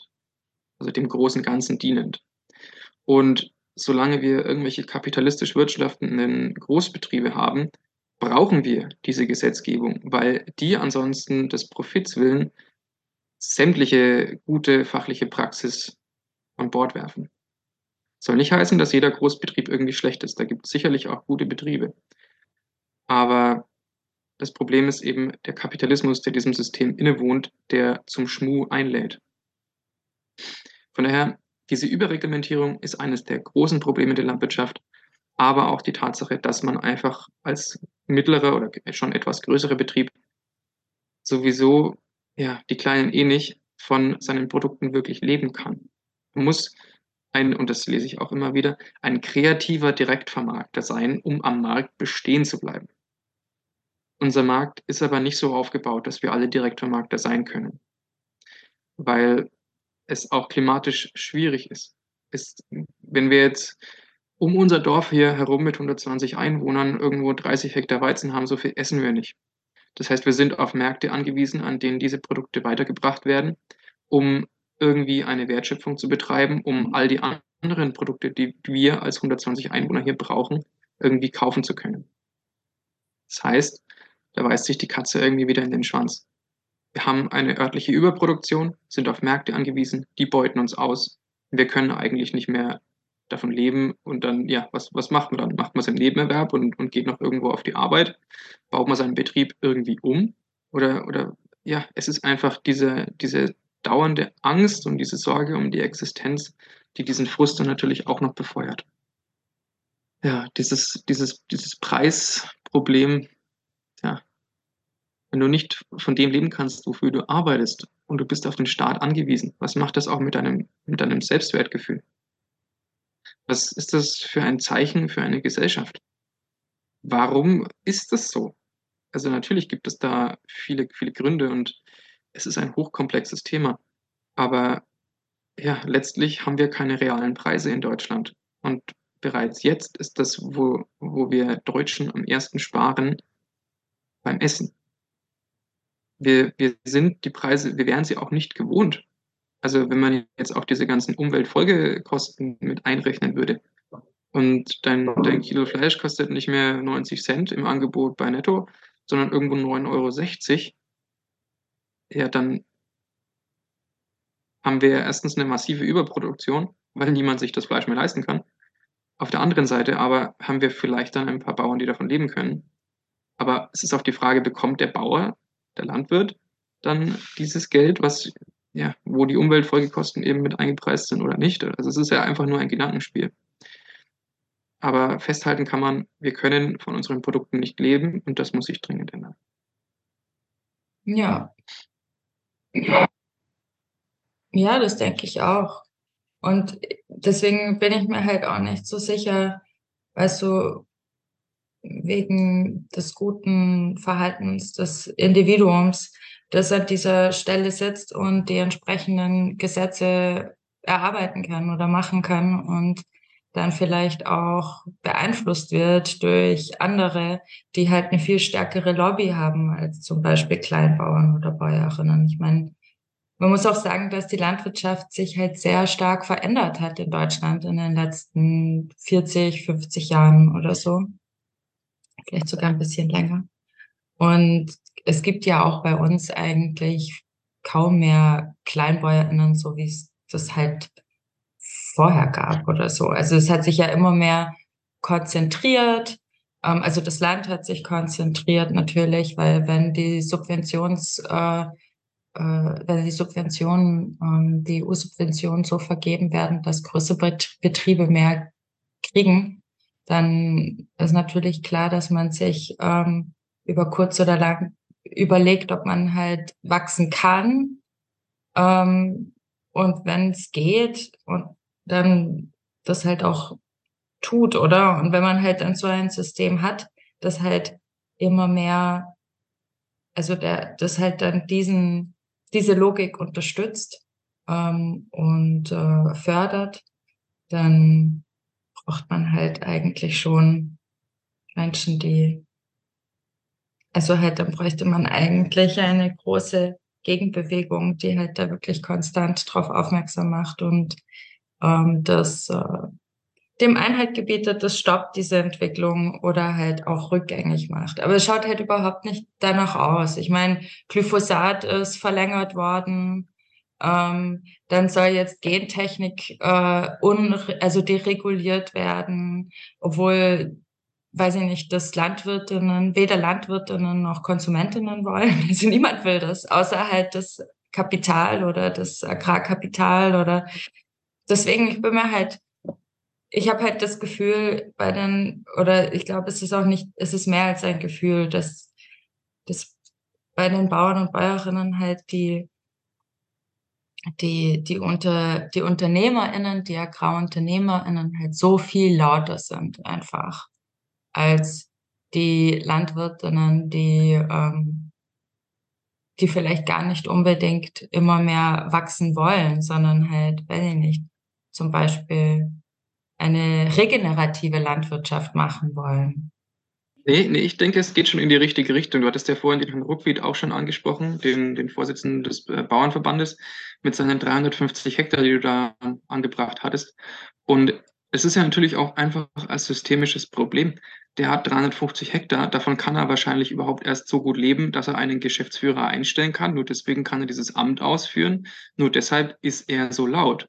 Also dem großen Ganzen dienend. Und solange wir irgendwelche kapitalistisch wirtschaftenden Großbetriebe haben, brauchen wir diese Gesetzgebung, weil die ansonsten des Profits willen sämtliche gute fachliche Praxis an Bord werfen. Soll nicht heißen, dass jeder Großbetrieb irgendwie schlecht ist. Da gibt es sicherlich auch gute Betriebe. Aber das Problem ist eben der Kapitalismus, der diesem System innewohnt, der zum Schmu einlädt. Von daher, diese Überreglementierung ist eines der großen Probleme der Landwirtschaft, aber auch die Tatsache, dass man einfach als mittlerer oder schon etwas größerer Betrieb sowieso ja, die Kleinen eh nicht von seinen Produkten wirklich leben kann. Man muss ein, und das lese ich auch immer wieder, ein kreativer Direktvermarkter sein, um am Markt bestehen zu bleiben. Unser Markt ist aber nicht so aufgebaut, dass wir alle Direktvermarkter sein können, weil es auch klimatisch schwierig ist. ist wenn wir jetzt um unser Dorf hier herum mit 120 Einwohnern irgendwo 30 Hektar Weizen haben, so viel essen wir nicht. Das heißt, wir sind auf Märkte angewiesen, an denen diese Produkte weitergebracht werden, um irgendwie eine Wertschöpfung zu betreiben, um all die anderen Produkte, die wir als 120 Einwohner hier brauchen, irgendwie kaufen zu können. Das heißt, da weist sich die Katze irgendwie wieder in den Schwanz. Wir haben eine örtliche Überproduktion, sind auf Märkte angewiesen, die beuten uns aus. Wir können eigentlich nicht mehr davon leben und dann, ja, was, was macht man dann? Macht man es im Nebenerwerb und, und geht noch irgendwo auf die Arbeit? Baut man seinen Betrieb irgendwie um? Oder, oder ja, es ist einfach diese, diese dauernde Angst und diese Sorge um die Existenz, die diesen Frust dann natürlich auch noch befeuert. Ja, dieses, dieses, dieses Preisproblem, wenn du nicht von dem leben kannst, wofür du arbeitest und du bist auf den Staat angewiesen, was macht das auch mit deinem, mit deinem Selbstwertgefühl? Was ist das für ein Zeichen für eine Gesellschaft? Warum ist das so? Also natürlich gibt es da viele, viele Gründe und es ist ein hochkomplexes Thema. Aber ja, letztlich haben wir keine realen Preise in Deutschland. Und bereits jetzt ist das, wo, wo wir Deutschen am ersten sparen, beim Essen. Wir, wir sind die Preise, wir wären sie auch nicht gewohnt. Also wenn man jetzt auch diese ganzen Umweltfolgekosten mit einrechnen würde und dein, dein Kilo Fleisch kostet nicht mehr 90 Cent im Angebot bei Netto, sondern irgendwo 9,60 Euro, ja, dann haben wir erstens eine massive Überproduktion, weil niemand sich das Fleisch mehr leisten kann. Auf der anderen Seite aber haben wir vielleicht dann ein paar Bauern, die davon leben können. Aber es ist auch die Frage, bekommt der Bauer, der Landwirt, dann dieses Geld, was ja, wo die Umweltfolgekosten eben mit eingepreist sind oder nicht. Also es ist ja einfach nur ein Gedankenspiel. Aber festhalten kann man, wir können von unseren Produkten nicht leben und das muss sich dringend ändern. Ja. Ja, das denke ich auch. Und deswegen bin ich mir halt auch nicht so sicher, weißt du, wegen des guten Verhaltens des Individuums, das an dieser Stelle sitzt und die entsprechenden Gesetze erarbeiten kann oder machen kann und dann vielleicht auch beeinflusst wird durch andere, die halt eine viel stärkere Lobby haben als zum Beispiel Kleinbauern oder Bäuerinnen. Ich meine, man muss auch sagen, dass die Landwirtschaft sich halt sehr stark verändert hat in Deutschland in den letzten 40, 50 Jahren oder so. Vielleicht sogar ein bisschen länger. Und es gibt ja auch bei uns eigentlich kaum mehr KleinbäuerInnen, so wie es das halt vorher gab oder so. Also es hat sich ja immer mehr konzentriert. Ähm, also das Land hat sich konzentriert natürlich, weil wenn die Subventions, äh, äh, wenn die Subventionen, ähm, die EU-Subventionen so vergeben werden, dass größere Betriebe mehr kriegen, dann ist natürlich klar, dass man sich ähm, über kurz oder lang überlegt, ob man halt wachsen kann. Ähm, und wenn es geht und dann das halt auch tut, oder? Und wenn man halt dann so ein System hat, das halt immer mehr, also der, das halt dann diesen, diese Logik unterstützt ähm, und äh, fördert, dann braucht man halt eigentlich schon Menschen, die, also halt, dann bräuchte man eigentlich eine große Gegenbewegung, die halt da wirklich konstant drauf aufmerksam macht und ähm, das äh, dem Einhalt gebietet, das stoppt diese Entwicklung oder halt auch rückgängig macht. Aber es schaut halt überhaupt nicht danach aus. Ich meine, Glyphosat ist verlängert worden. Ähm, dann soll jetzt Gentechnik äh, un also dereguliert werden, obwohl, weiß ich nicht, dass Landwirtinnen, weder Landwirtinnen noch Konsumentinnen wollen. Also niemand will das, außer halt das Kapital oder das Agrarkapital oder deswegen, ich bin mir halt, ich habe halt das Gefühl bei den, oder ich glaube, es ist auch nicht, es ist mehr als ein Gefühl, dass, dass bei den Bauern und Bäuerinnen halt die die, die, unter, die UnternehmerInnen, die AgrarunternehmerInnen halt so viel lauter sind einfach als die Landwirtinnen, die, ähm, die vielleicht gar nicht unbedingt immer mehr wachsen wollen, sondern halt, weiß ich nicht, zum Beispiel eine regenerative Landwirtschaft machen wollen. Nee, nee, ich denke, es geht schon in die richtige Richtung. Du hattest ja vorhin den Herrn Ruckwied auch schon angesprochen, den, den Vorsitzenden des äh, Bauernverbandes mit seinen 350 Hektar, die du da angebracht hattest. Und es ist ja natürlich auch einfach ein systemisches Problem. Der hat 350 Hektar, davon kann er wahrscheinlich überhaupt erst so gut leben, dass er einen Geschäftsführer einstellen kann. Nur deswegen kann er dieses Amt ausführen. Nur deshalb ist er so laut.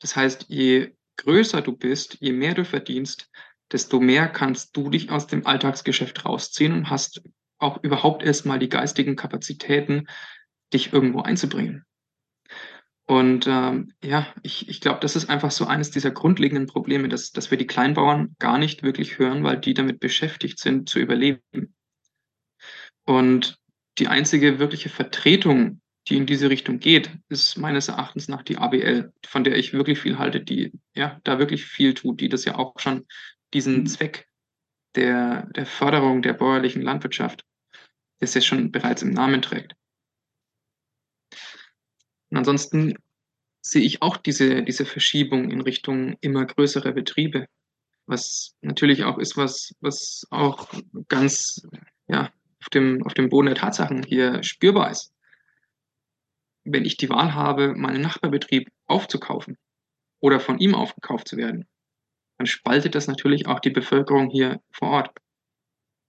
Das heißt, je größer du bist, je mehr du verdienst, desto mehr kannst du dich aus dem Alltagsgeschäft rausziehen und hast auch überhaupt erstmal die geistigen Kapazitäten, dich irgendwo einzubringen. Und ähm, ja, ich, ich glaube, das ist einfach so eines dieser grundlegenden Probleme, dass, dass wir die Kleinbauern gar nicht wirklich hören, weil die damit beschäftigt sind, zu überleben. Und die einzige wirkliche Vertretung, die in diese Richtung geht, ist meines Erachtens nach die ABL, von der ich wirklich viel halte, die ja da wirklich viel tut, die das ja auch schon diesen mhm. Zweck der, der Förderung der bäuerlichen Landwirtschaft, das ja schon bereits im Namen trägt. Und ansonsten sehe ich auch diese, diese Verschiebung in Richtung immer größerer Betriebe, was natürlich auch ist, was, was auch ganz ja, auf, dem, auf dem Boden der Tatsachen hier spürbar ist. Wenn ich die Wahl habe, meinen Nachbarbetrieb aufzukaufen oder von ihm aufgekauft zu werden, dann spaltet das natürlich auch die Bevölkerung hier vor Ort.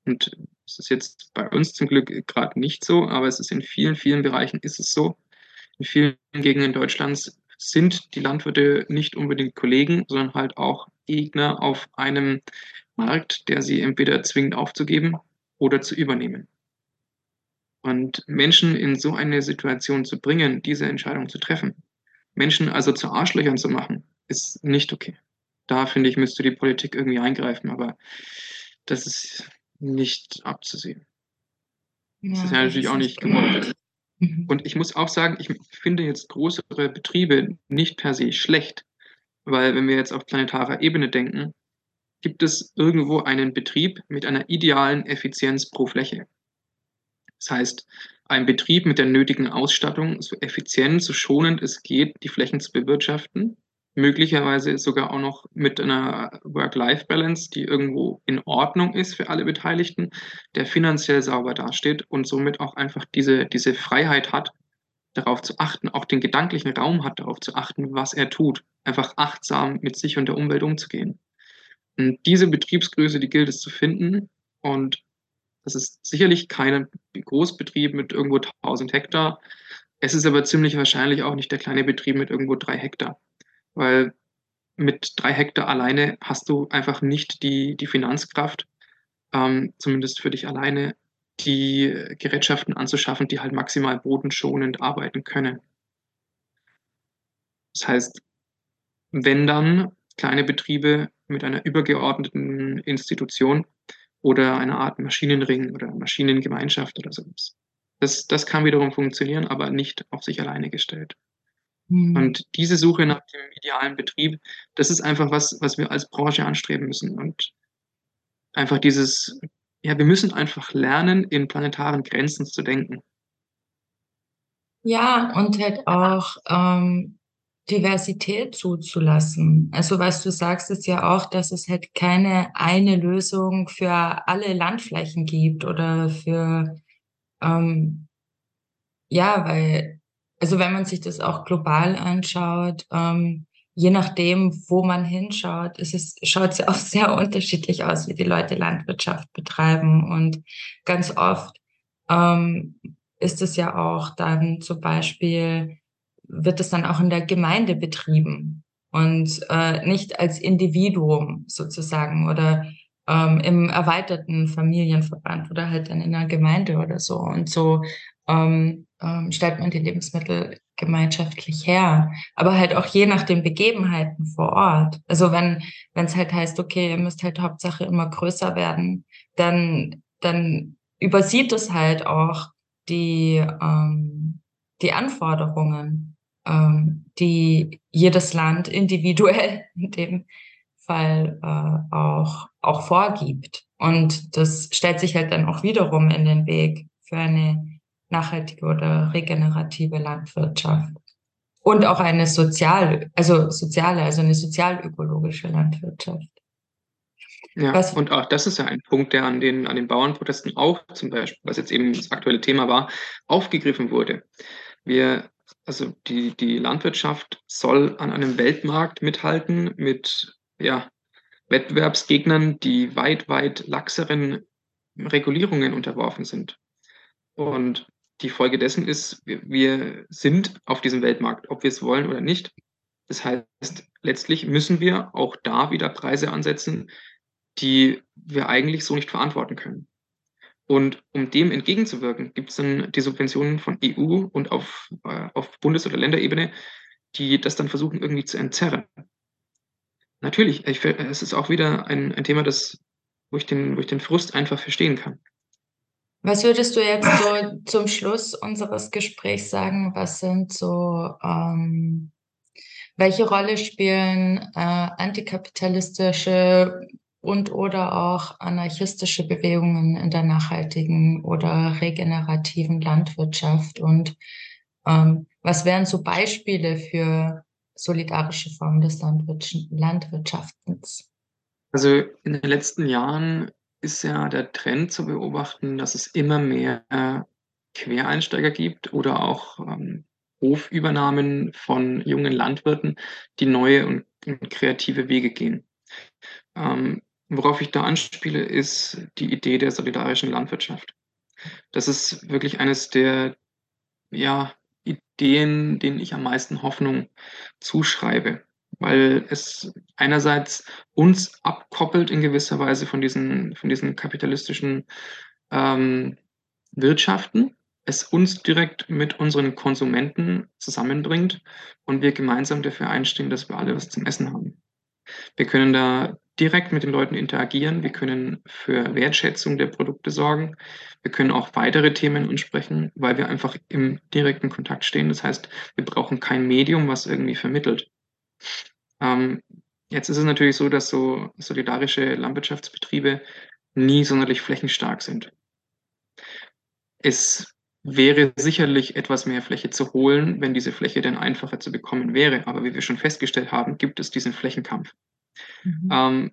Und es ist jetzt bei uns zum Glück gerade nicht so, aber es ist in vielen, vielen Bereichen ist es so. In vielen Gegenden Deutschlands sind die Landwirte nicht unbedingt Kollegen, sondern halt auch Gegner auf einem Markt, der sie entweder zwingt aufzugeben oder zu übernehmen. Und Menschen in so eine Situation zu bringen, diese Entscheidung zu treffen, Menschen also zu Arschlöchern zu machen, ist nicht okay da finde ich, müsste die Politik irgendwie eingreifen, aber das ist nicht abzusehen. Ja, das ist ja natürlich auch nicht gewollt. Und ich muss auch sagen, ich finde jetzt größere Betriebe nicht per se schlecht, weil wenn wir jetzt auf planetarer Ebene denken, gibt es irgendwo einen Betrieb mit einer idealen Effizienz pro Fläche. Das heißt, ein Betrieb mit der nötigen Ausstattung, so effizient, so schonend es geht, die Flächen zu bewirtschaften, möglicherweise sogar auch noch mit einer Work-Life-Balance, die irgendwo in Ordnung ist für alle Beteiligten, der finanziell sauber dasteht und somit auch einfach diese, diese Freiheit hat, darauf zu achten, auch den gedanklichen Raum hat, darauf zu achten, was er tut, einfach achtsam mit sich und der Umwelt umzugehen. Und diese Betriebsgröße, die gilt es zu finden und das ist sicherlich kein Großbetrieb mit irgendwo 1000 Hektar. Es ist aber ziemlich wahrscheinlich auch nicht der kleine Betrieb mit irgendwo drei Hektar weil mit drei Hektar alleine hast du einfach nicht die, die Finanzkraft, ähm, zumindest für dich alleine, die Gerätschaften anzuschaffen, die halt maximal bodenschonend arbeiten können. Das heißt, wenn dann kleine Betriebe mit einer übergeordneten Institution oder einer Art Maschinenring oder Maschinengemeinschaft oder so. Das, das kann wiederum funktionieren, aber nicht auf sich alleine gestellt. Mhm. Und diese Suche nach dem idealen Betrieb, das ist einfach was, was wir als Branche anstreben müssen. Und einfach dieses, ja, wir müssen einfach lernen, in planetaren Grenzen zu denken. Ja, und halt auch ähm, Diversität zuzulassen. Also was du sagst, ist ja auch, dass es halt keine eine Lösung für alle Landflächen gibt oder für, ähm, ja, weil, also wenn man sich das auch global anschaut, ähm, je nachdem, wo man hinschaut, ist es, schaut es ja auch sehr unterschiedlich aus, wie die Leute Landwirtschaft betreiben. Und ganz oft ähm, ist es ja auch dann zum Beispiel, wird es dann auch in der Gemeinde betrieben und äh, nicht als Individuum sozusagen oder ähm, im erweiterten Familienverband oder halt dann in einer Gemeinde oder so. Und so ähm, ähm, stellt man die Lebensmittel gemeinschaftlich her, aber halt auch je nach den Begebenheiten vor Ort. Also wenn wenn es halt heißt, okay, ihr müsst halt Hauptsache immer größer werden, dann dann übersieht es halt auch die ähm, die Anforderungen, ähm, die jedes Land individuell in dem Fall äh, auch auch vorgibt. Und das stellt sich halt dann auch wiederum in den Weg für eine nachhaltige oder regenerative Landwirtschaft. Und auch eine sozial, also soziale, also eine sozialökologische Landwirtschaft. Ja, was, und auch das ist ja ein Punkt, der an den, an den Bauernprotesten auch zum Beispiel, was jetzt eben das aktuelle Thema war, aufgegriffen wurde. Wir, also die, die Landwirtschaft soll an einem Weltmarkt mithalten mit ja, Wettbewerbsgegnern, die weit, weit laxeren Regulierungen unterworfen sind. Und die Folge dessen ist, wir, sind auf diesem Weltmarkt, ob wir es wollen oder nicht. Das heißt, letztlich müssen wir auch da wieder Preise ansetzen, die wir eigentlich so nicht verantworten können. Und um dem entgegenzuwirken, gibt es dann die Subventionen von EU und auf, äh, auf Bundes- oder Länderebene, die das dann versuchen irgendwie zu entzerren. Natürlich, ich, es ist auch wieder ein, ein Thema, das, wo, ich den, wo ich den Frust einfach verstehen kann. Was würdest du jetzt so zum Schluss unseres Gesprächs sagen? Was sind so, ähm, welche Rolle spielen äh, antikapitalistische und oder auch anarchistische Bewegungen in der nachhaltigen oder regenerativen Landwirtschaft? Und ähm, was wären so Beispiele für solidarische Formen des Landwirtschaftens? Also in den letzten Jahren ist ja der Trend zu beobachten, dass es immer mehr Quereinsteiger gibt oder auch ähm, Hofübernahmen von jungen Landwirten, die neue und, und kreative Wege gehen. Ähm, worauf ich da anspiele, ist die Idee der solidarischen Landwirtschaft. Das ist wirklich eines der ja, Ideen, denen ich am meisten Hoffnung zuschreibe weil es einerseits uns abkoppelt in gewisser Weise von diesen, von diesen kapitalistischen ähm, Wirtschaften, es uns direkt mit unseren Konsumenten zusammenbringt und wir gemeinsam dafür einstehen, dass wir alle was zum Essen haben. Wir können da direkt mit den Leuten interagieren, wir können für Wertschätzung der Produkte sorgen, wir können auch weitere Themen ansprechen, weil wir einfach im direkten Kontakt stehen. Das heißt, wir brauchen kein Medium, was irgendwie vermittelt. Ähm, jetzt ist es natürlich so, dass so solidarische Landwirtschaftsbetriebe nie sonderlich flächenstark sind. Es wäre sicherlich etwas mehr Fläche zu holen, wenn diese Fläche denn einfacher zu bekommen wäre. Aber wie wir schon festgestellt haben, gibt es diesen Flächenkampf. Mhm. Ähm,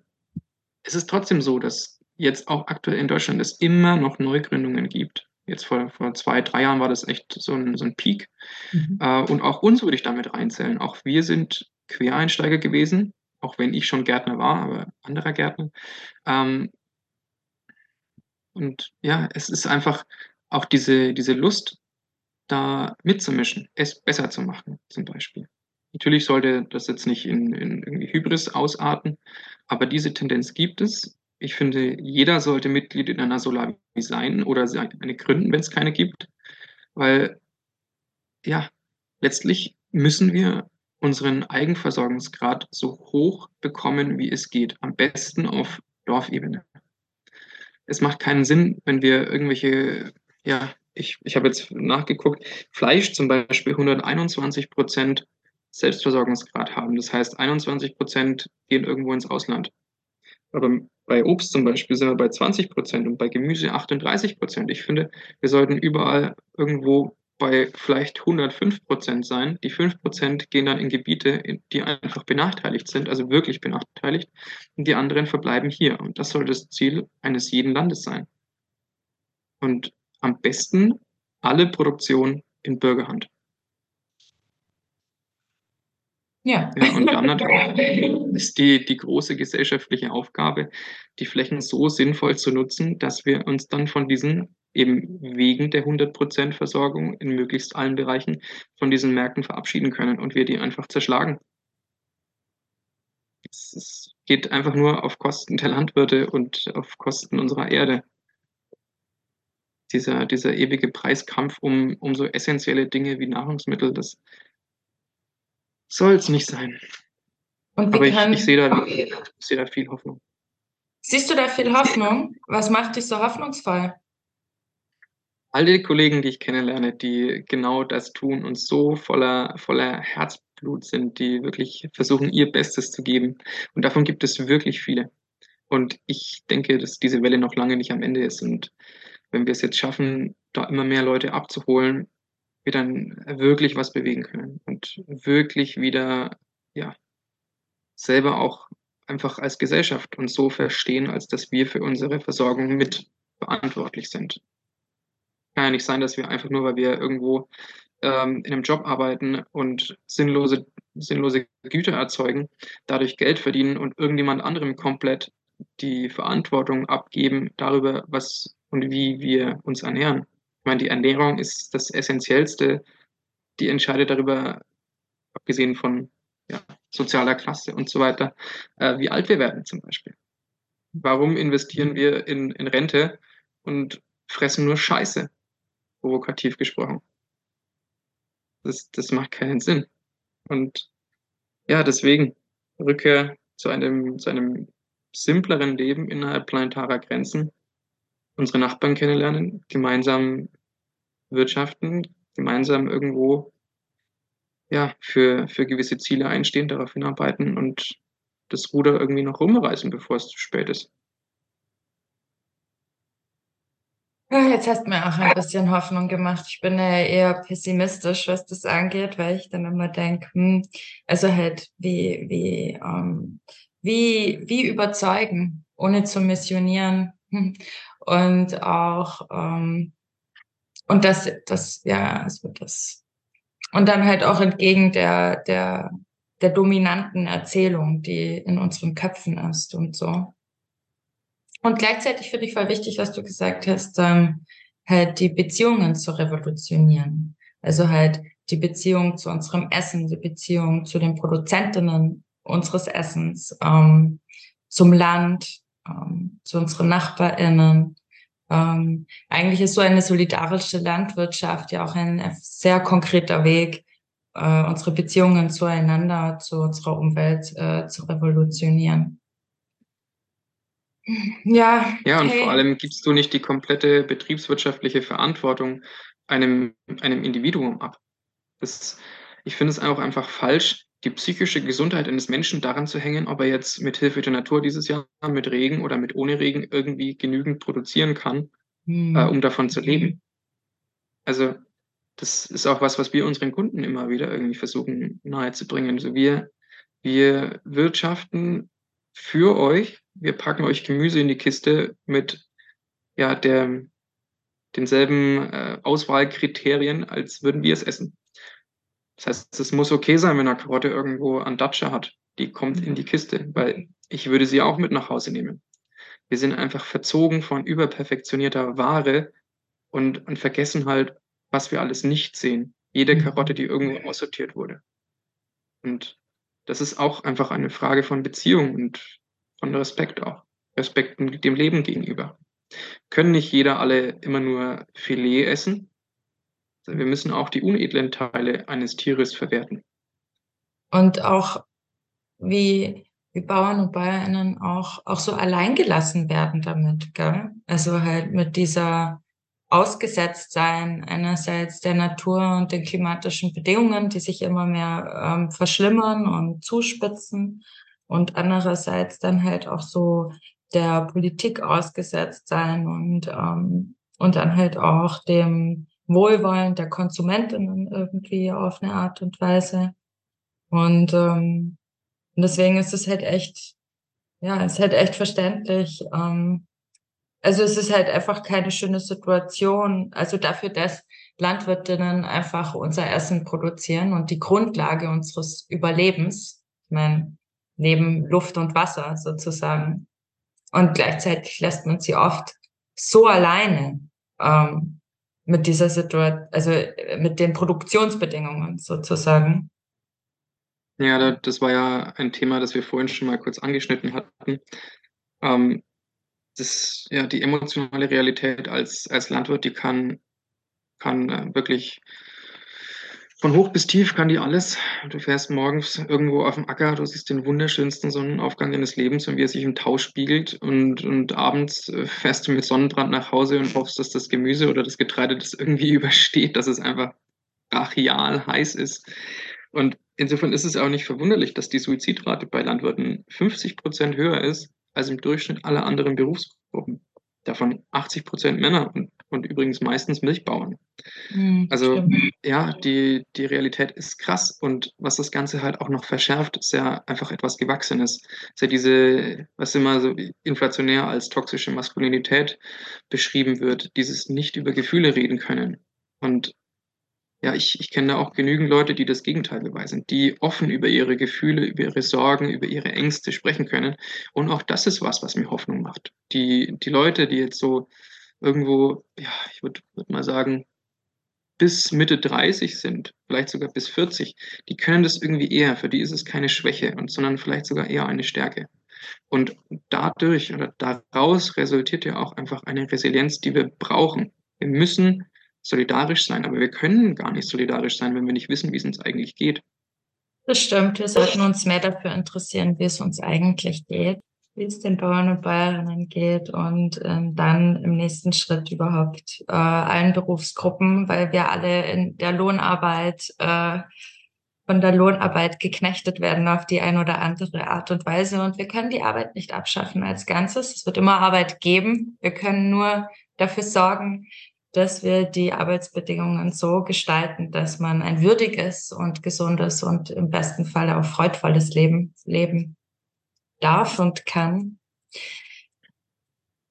es ist trotzdem so, dass jetzt auch aktuell in Deutschland es immer noch Neugründungen gibt. Jetzt vor, vor zwei, drei Jahren war das echt so ein, so ein Peak. Mhm. Äh, und auch uns würde ich damit reinzählen. Auch wir sind Quereinsteiger gewesen, auch wenn ich schon Gärtner war, aber anderer Gärtner. Ähm, und ja, es ist einfach auch diese, diese Lust, da mitzumischen, es besser zu machen, zum Beispiel. Natürlich sollte das jetzt nicht in, in irgendwie Hybris ausarten, aber diese Tendenz gibt es. Ich finde, jeder sollte Mitglied in einer Solavi sein oder eine gründen, wenn es keine gibt, weil ja, letztlich müssen wir unseren Eigenversorgungsgrad so hoch bekommen, wie es geht. Am besten auf Dorfebene. Es macht keinen Sinn, wenn wir irgendwelche, ja, ich, ich habe jetzt nachgeguckt, Fleisch zum Beispiel 121 Prozent Selbstversorgungsgrad haben. Das heißt, 21 Prozent gehen irgendwo ins Ausland. Aber bei Obst zum Beispiel sind wir bei 20 Prozent und bei Gemüse 38 Prozent. Ich finde, wir sollten überall irgendwo bei vielleicht 105 Prozent sein. Die 5 Prozent gehen dann in Gebiete, die einfach benachteiligt sind, also wirklich benachteiligt, und die anderen verbleiben hier. Und das soll das Ziel eines jeden Landes sein. Und am besten alle Produktion in Bürgerhand. Ja. ja und dann natürlich ist die, die große gesellschaftliche Aufgabe, die Flächen so sinnvoll zu nutzen, dass wir uns dann von diesen eben wegen der 100% Versorgung in möglichst allen Bereichen von diesen Märkten verabschieden können und wir die einfach zerschlagen. Es geht einfach nur auf Kosten der Landwirte und auf Kosten unserer Erde. Dieser, dieser ewige Preiskampf um, um so essentielle Dinge wie Nahrungsmittel, das soll es nicht sein. Aber ich, ich sehe da, seh da viel Hoffnung. Siehst du da viel Hoffnung? Was macht dich so hoffnungsvoll? all die Kollegen, die ich kennenlerne, die genau das tun und so voller, voller Herzblut sind, die wirklich versuchen, ihr Bestes zu geben. Und davon gibt es wirklich viele. Und ich denke, dass diese Welle noch lange nicht am Ende ist. Und wenn wir es jetzt schaffen, da immer mehr Leute abzuholen, wir dann wirklich was bewegen können und wirklich wieder, ja, selber auch einfach als Gesellschaft uns so verstehen, als dass wir für unsere Versorgung mit verantwortlich sind kann ja nicht sein, dass wir einfach nur, weil wir irgendwo ähm, in einem Job arbeiten und sinnlose, sinnlose Güter erzeugen, dadurch Geld verdienen und irgendjemand anderem komplett die Verantwortung abgeben darüber, was und wie wir uns ernähren. Ich meine, die Ernährung ist das Essentiellste, die entscheidet darüber, abgesehen von ja, sozialer Klasse und so weiter, äh, wie alt wir werden zum Beispiel. Warum investieren wir in, in Rente und fressen nur Scheiße? provokativ gesprochen. Das, das macht keinen Sinn. Und ja, deswegen Rückkehr zu einem, zu einem simpleren Leben innerhalb planetarer Grenzen, unsere Nachbarn kennenlernen, gemeinsam wirtschaften, gemeinsam irgendwo ja, für, für gewisse Ziele einstehen, darauf hinarbeiten und das Ruder irgendwie noch rumreißen, bevor es zu spät ist. Jetzt hast du mir auch ein bisschen Hoffnung gemacht. Ich bin ja eher pessimistisch, was das angeht, weil ich dann immer denke, hm, also halt wie, wie, ähm, wie, wie überzeugen, ohne zu missionieren. Und auch, ähm, und das, das, ja, wird das. Und dann halt auch entgegen der, der, der dominanten Erzählung, die in unseren Köpfen ist und so. Und gleichzeitig finde ich voll wichtig, was du gesagt hast, ähm, halt die Beziehungen zu revolutionieren. Also halt die Beziehung zu unserem Essen, die Beziehung zu den Produzentinnen unseres Essens, ähm, zum Land, ähm, zu unseren NachbarInnen. Ähm, eigentlich ist so eine solidarische Landwirtschaft ja auch ein sehr konkreter Weg, äh, unsere Beziehungen zueinander, zu unserer Umwelt äh, zu revolutionieren. Ja. Ja, und hey. vor allem gibst du nicht die komplette betriebswirtschaftliche Verantwortung einem, einem Individuum ab. Das, ich finde es auch einfach falsch, die psychische Gesundheit eines Menschen daran zu hängen, ob er jetzt mit Hilfe der Natur dieses Jahr mit Regen oder mit ohne Regen irgendwie genügend produzieren kann, hm. äh, um davon zu leben. Also das ist auch was, was wir unseren Kunden immer wieder irgendwie versuchen nahezubringen. Also wir, wir wirtschaften für euch. Wir packen euch Gemüse in die Kiste mit ja, der, denselben äh, Auswahlkriterien, als würden wir es essen. Das heißt, es muss okay sein, wenn eine Karotte irgendwo an Datsche hat. Die kommt in die Kiste, weil ich würde sie auch mit nach Hause nehmen. Wir sind einfach verzogen von überperfektionierter Ware und, und vergessen halt, was wir alles nicht sehen. Jede mhm. Karotte, die irgendwo aussortiert wurde. Und das ist auch einfach eine Frage von Beziehung und von Respekt auch. Respekt dem Leben gegenüber. Können nicht jeder alle immer nur Filet essen? Wir müssen auch die unedlen Teile eines Tieres verwerten. Und auch wie, wie Bauern und Bäuerinnen auch, auch so alleingelassen werden damit, gell? Also halt mit dieser, ausgesetzt sein, einerseits der Natur und den klimatischen Bedingungen, die sich immer mehr ähm, verschlimmern und zuspitzen und andererseits dann halt auch so der Politik ausgesetzt sein und, ähm, und dann halt auch dem Wohlwollen der Konsumentinnen irgendwie auf eine Art und Weise. Und, ähm, und deswegen ist es halt echt, ja, ist halt echt verständlich. Ähm, also es ist halt einfach keine schöne Situation. Also dafür, dass Landwirtinnen einfach unser Essen produzieren und die Grundlage unseres Überlebens, ich meine, neben Luft und Wasser sozusagen. Und gleichzeitig lässt man sie oft so alleine ähm, mit dieser Situation, also äh, mit den Produktionsbedingungen sozusagen. Ja, das war ja ein Thema, das wir vorhin schon mal kurz angeschnitten hatten. Ähm, das, ja, die emotionale Realität als, als Landwirt, die kann, kann äh, wirklich von hoch bis tief kann die alles. Du fährst morgens irgendwo auf dem Acker, du siehst den wunderschönsten Sonnenaufgang deines Lebens und wie er sich im Tau spiegelt. Und, und abends äh, fährst du mit Sonnenbrand nach Hause und hoffst, dass das Gemüse oder das Getreide das irgendwie übersteht, dass es einfach brachial heiß ist. Und insofern ist es auch nicht verwunderlich, dass die Suizidrate bei Landwirten 50 Prozent höher ist als im Durchschnitt aller anderen Berufsgruppen. Davon 80 Prozent Männer und, und übrigens meistens Milchbauern. Mhm, also stimmt. ja, die, die Realität ist krass und was das Ganze halt auch noch verschärft, ist ja einfach etwas Gewachsenes. Ist ja diese, was immer so inflationär als toxische Maskulinität beschrieben wird, dieses nicht über Gefühle reden können. Und ja, ich, ich kenne auch genügend Leute, die das Gegenteil beweisen, die offen über ihre Gefühle, über ihre Sorgen, über ihre Ängste sprechen können. Und auch das ist was, was mir Hoffnung macht. Die, die Leute, die jetzt so irgendwo, ja, ich würde würd mal sagen, bis Mitte 30 sind, vielleicht sogar bis 40, die können das irgendwie eher. Für die ist es keine Schwäche, und, sondern vielleicht sogar eher eine Stärke. Und dadurch oder daraus resultiert ja auch einfach eine Resilienz, die wir brauchen. Wir müssen solidarisch sein, aber wir können gar nicht solidarisch sein, wenn wir nicht wissen, wie es uns eigentlich geht. Das stimmt, wir sollten uns mehr dafür interessieren, wie es uns eigentlich geht, wie es den Bauern und Bäuerinnen geht und ähm, dann im nächsten Schritt überhaupt äh, allen Berufsgruppen, weil wir alle in der Lohnarbeit äh, von der Lohnarbeit geknechtet werden auf die ein oder andere Art und Weise. Und wir können die Arbeit nicht abschaffen als Ganzes. Es wird immer Arbeit geben. Wir können nur dafür sorgen, dass wir die Arbeitsbedingungen so gestalten, dass man ein würdiges und gesundes und im besten Fall auch freudvolles Leben leben darf und kann.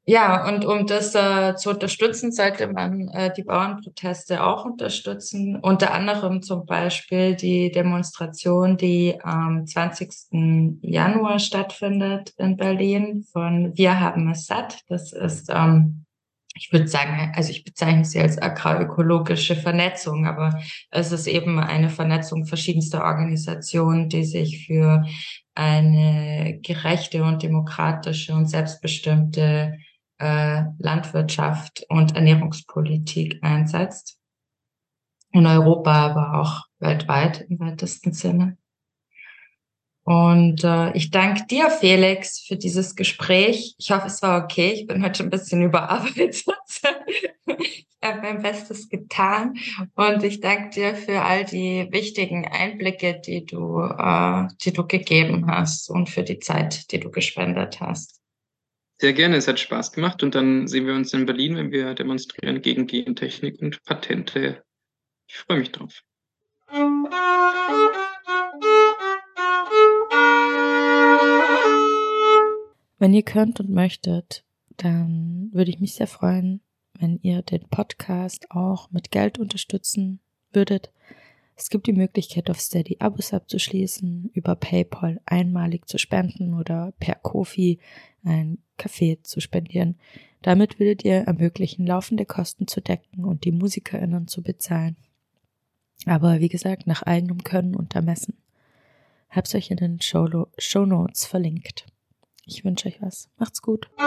Ja, und um das äh, zu unterstützen, sollte man äh, die Bauernproteste auch unterstützen. Unter anderem zum Beispiel die Demonstration, die am 20. Januar stattfindet in Berlin von Wir haben es satt. Das ist ähm, ich würde sagen, also ich bezeichne sie als agrarökologische Vernetzung, aber es ist eben eine Vernetzung verschiedenster Organisationen, die sich für eine gerechte und demokratische und selbstbestimmte äh, Landwirtschaft und Ernährungspolitik einsetzt. In Europa, aber auch weltweit im weitesten Sinne. Und äh, ich danke dir, Felix, für dieses Gespräch. Ich hoffe, es war okay. Ich bin heute ein bisschen überarbeitet. ich habe mein Bestes getan. Und ich danke dir für all die wichtigen Einblicke, die du, äh, die du gegeben hast und für die Zeit, die du gespendet hast. Sehr gerne, es hat Spaß gemacht. Und dann sehen wir uns in Berlin, wenn wir demonstrieren gegen Gentechnik und Patente. Ich freue mich drauf. Wenn ihr könnt und möchtet, dann würde ich mich sehr freuen, wenn ihr den Podcast auch mit Geld unterstützen würdet. Es gibt die Möglichkeit, auf Steady Abos abzuschließen, über PayPal einmalig zu spenden oder per Kofi ein Kaffee zu spendieren. Damit würdet ihr ermöglichen, laufende Kosten zu decken und die MusikerInnen zu bezahlen. Aber wie gesagt, nach eigenem Können und Ermessen habe es euch in den Show Notes verlinkt. Ich wünsche euch was. Macht's gut.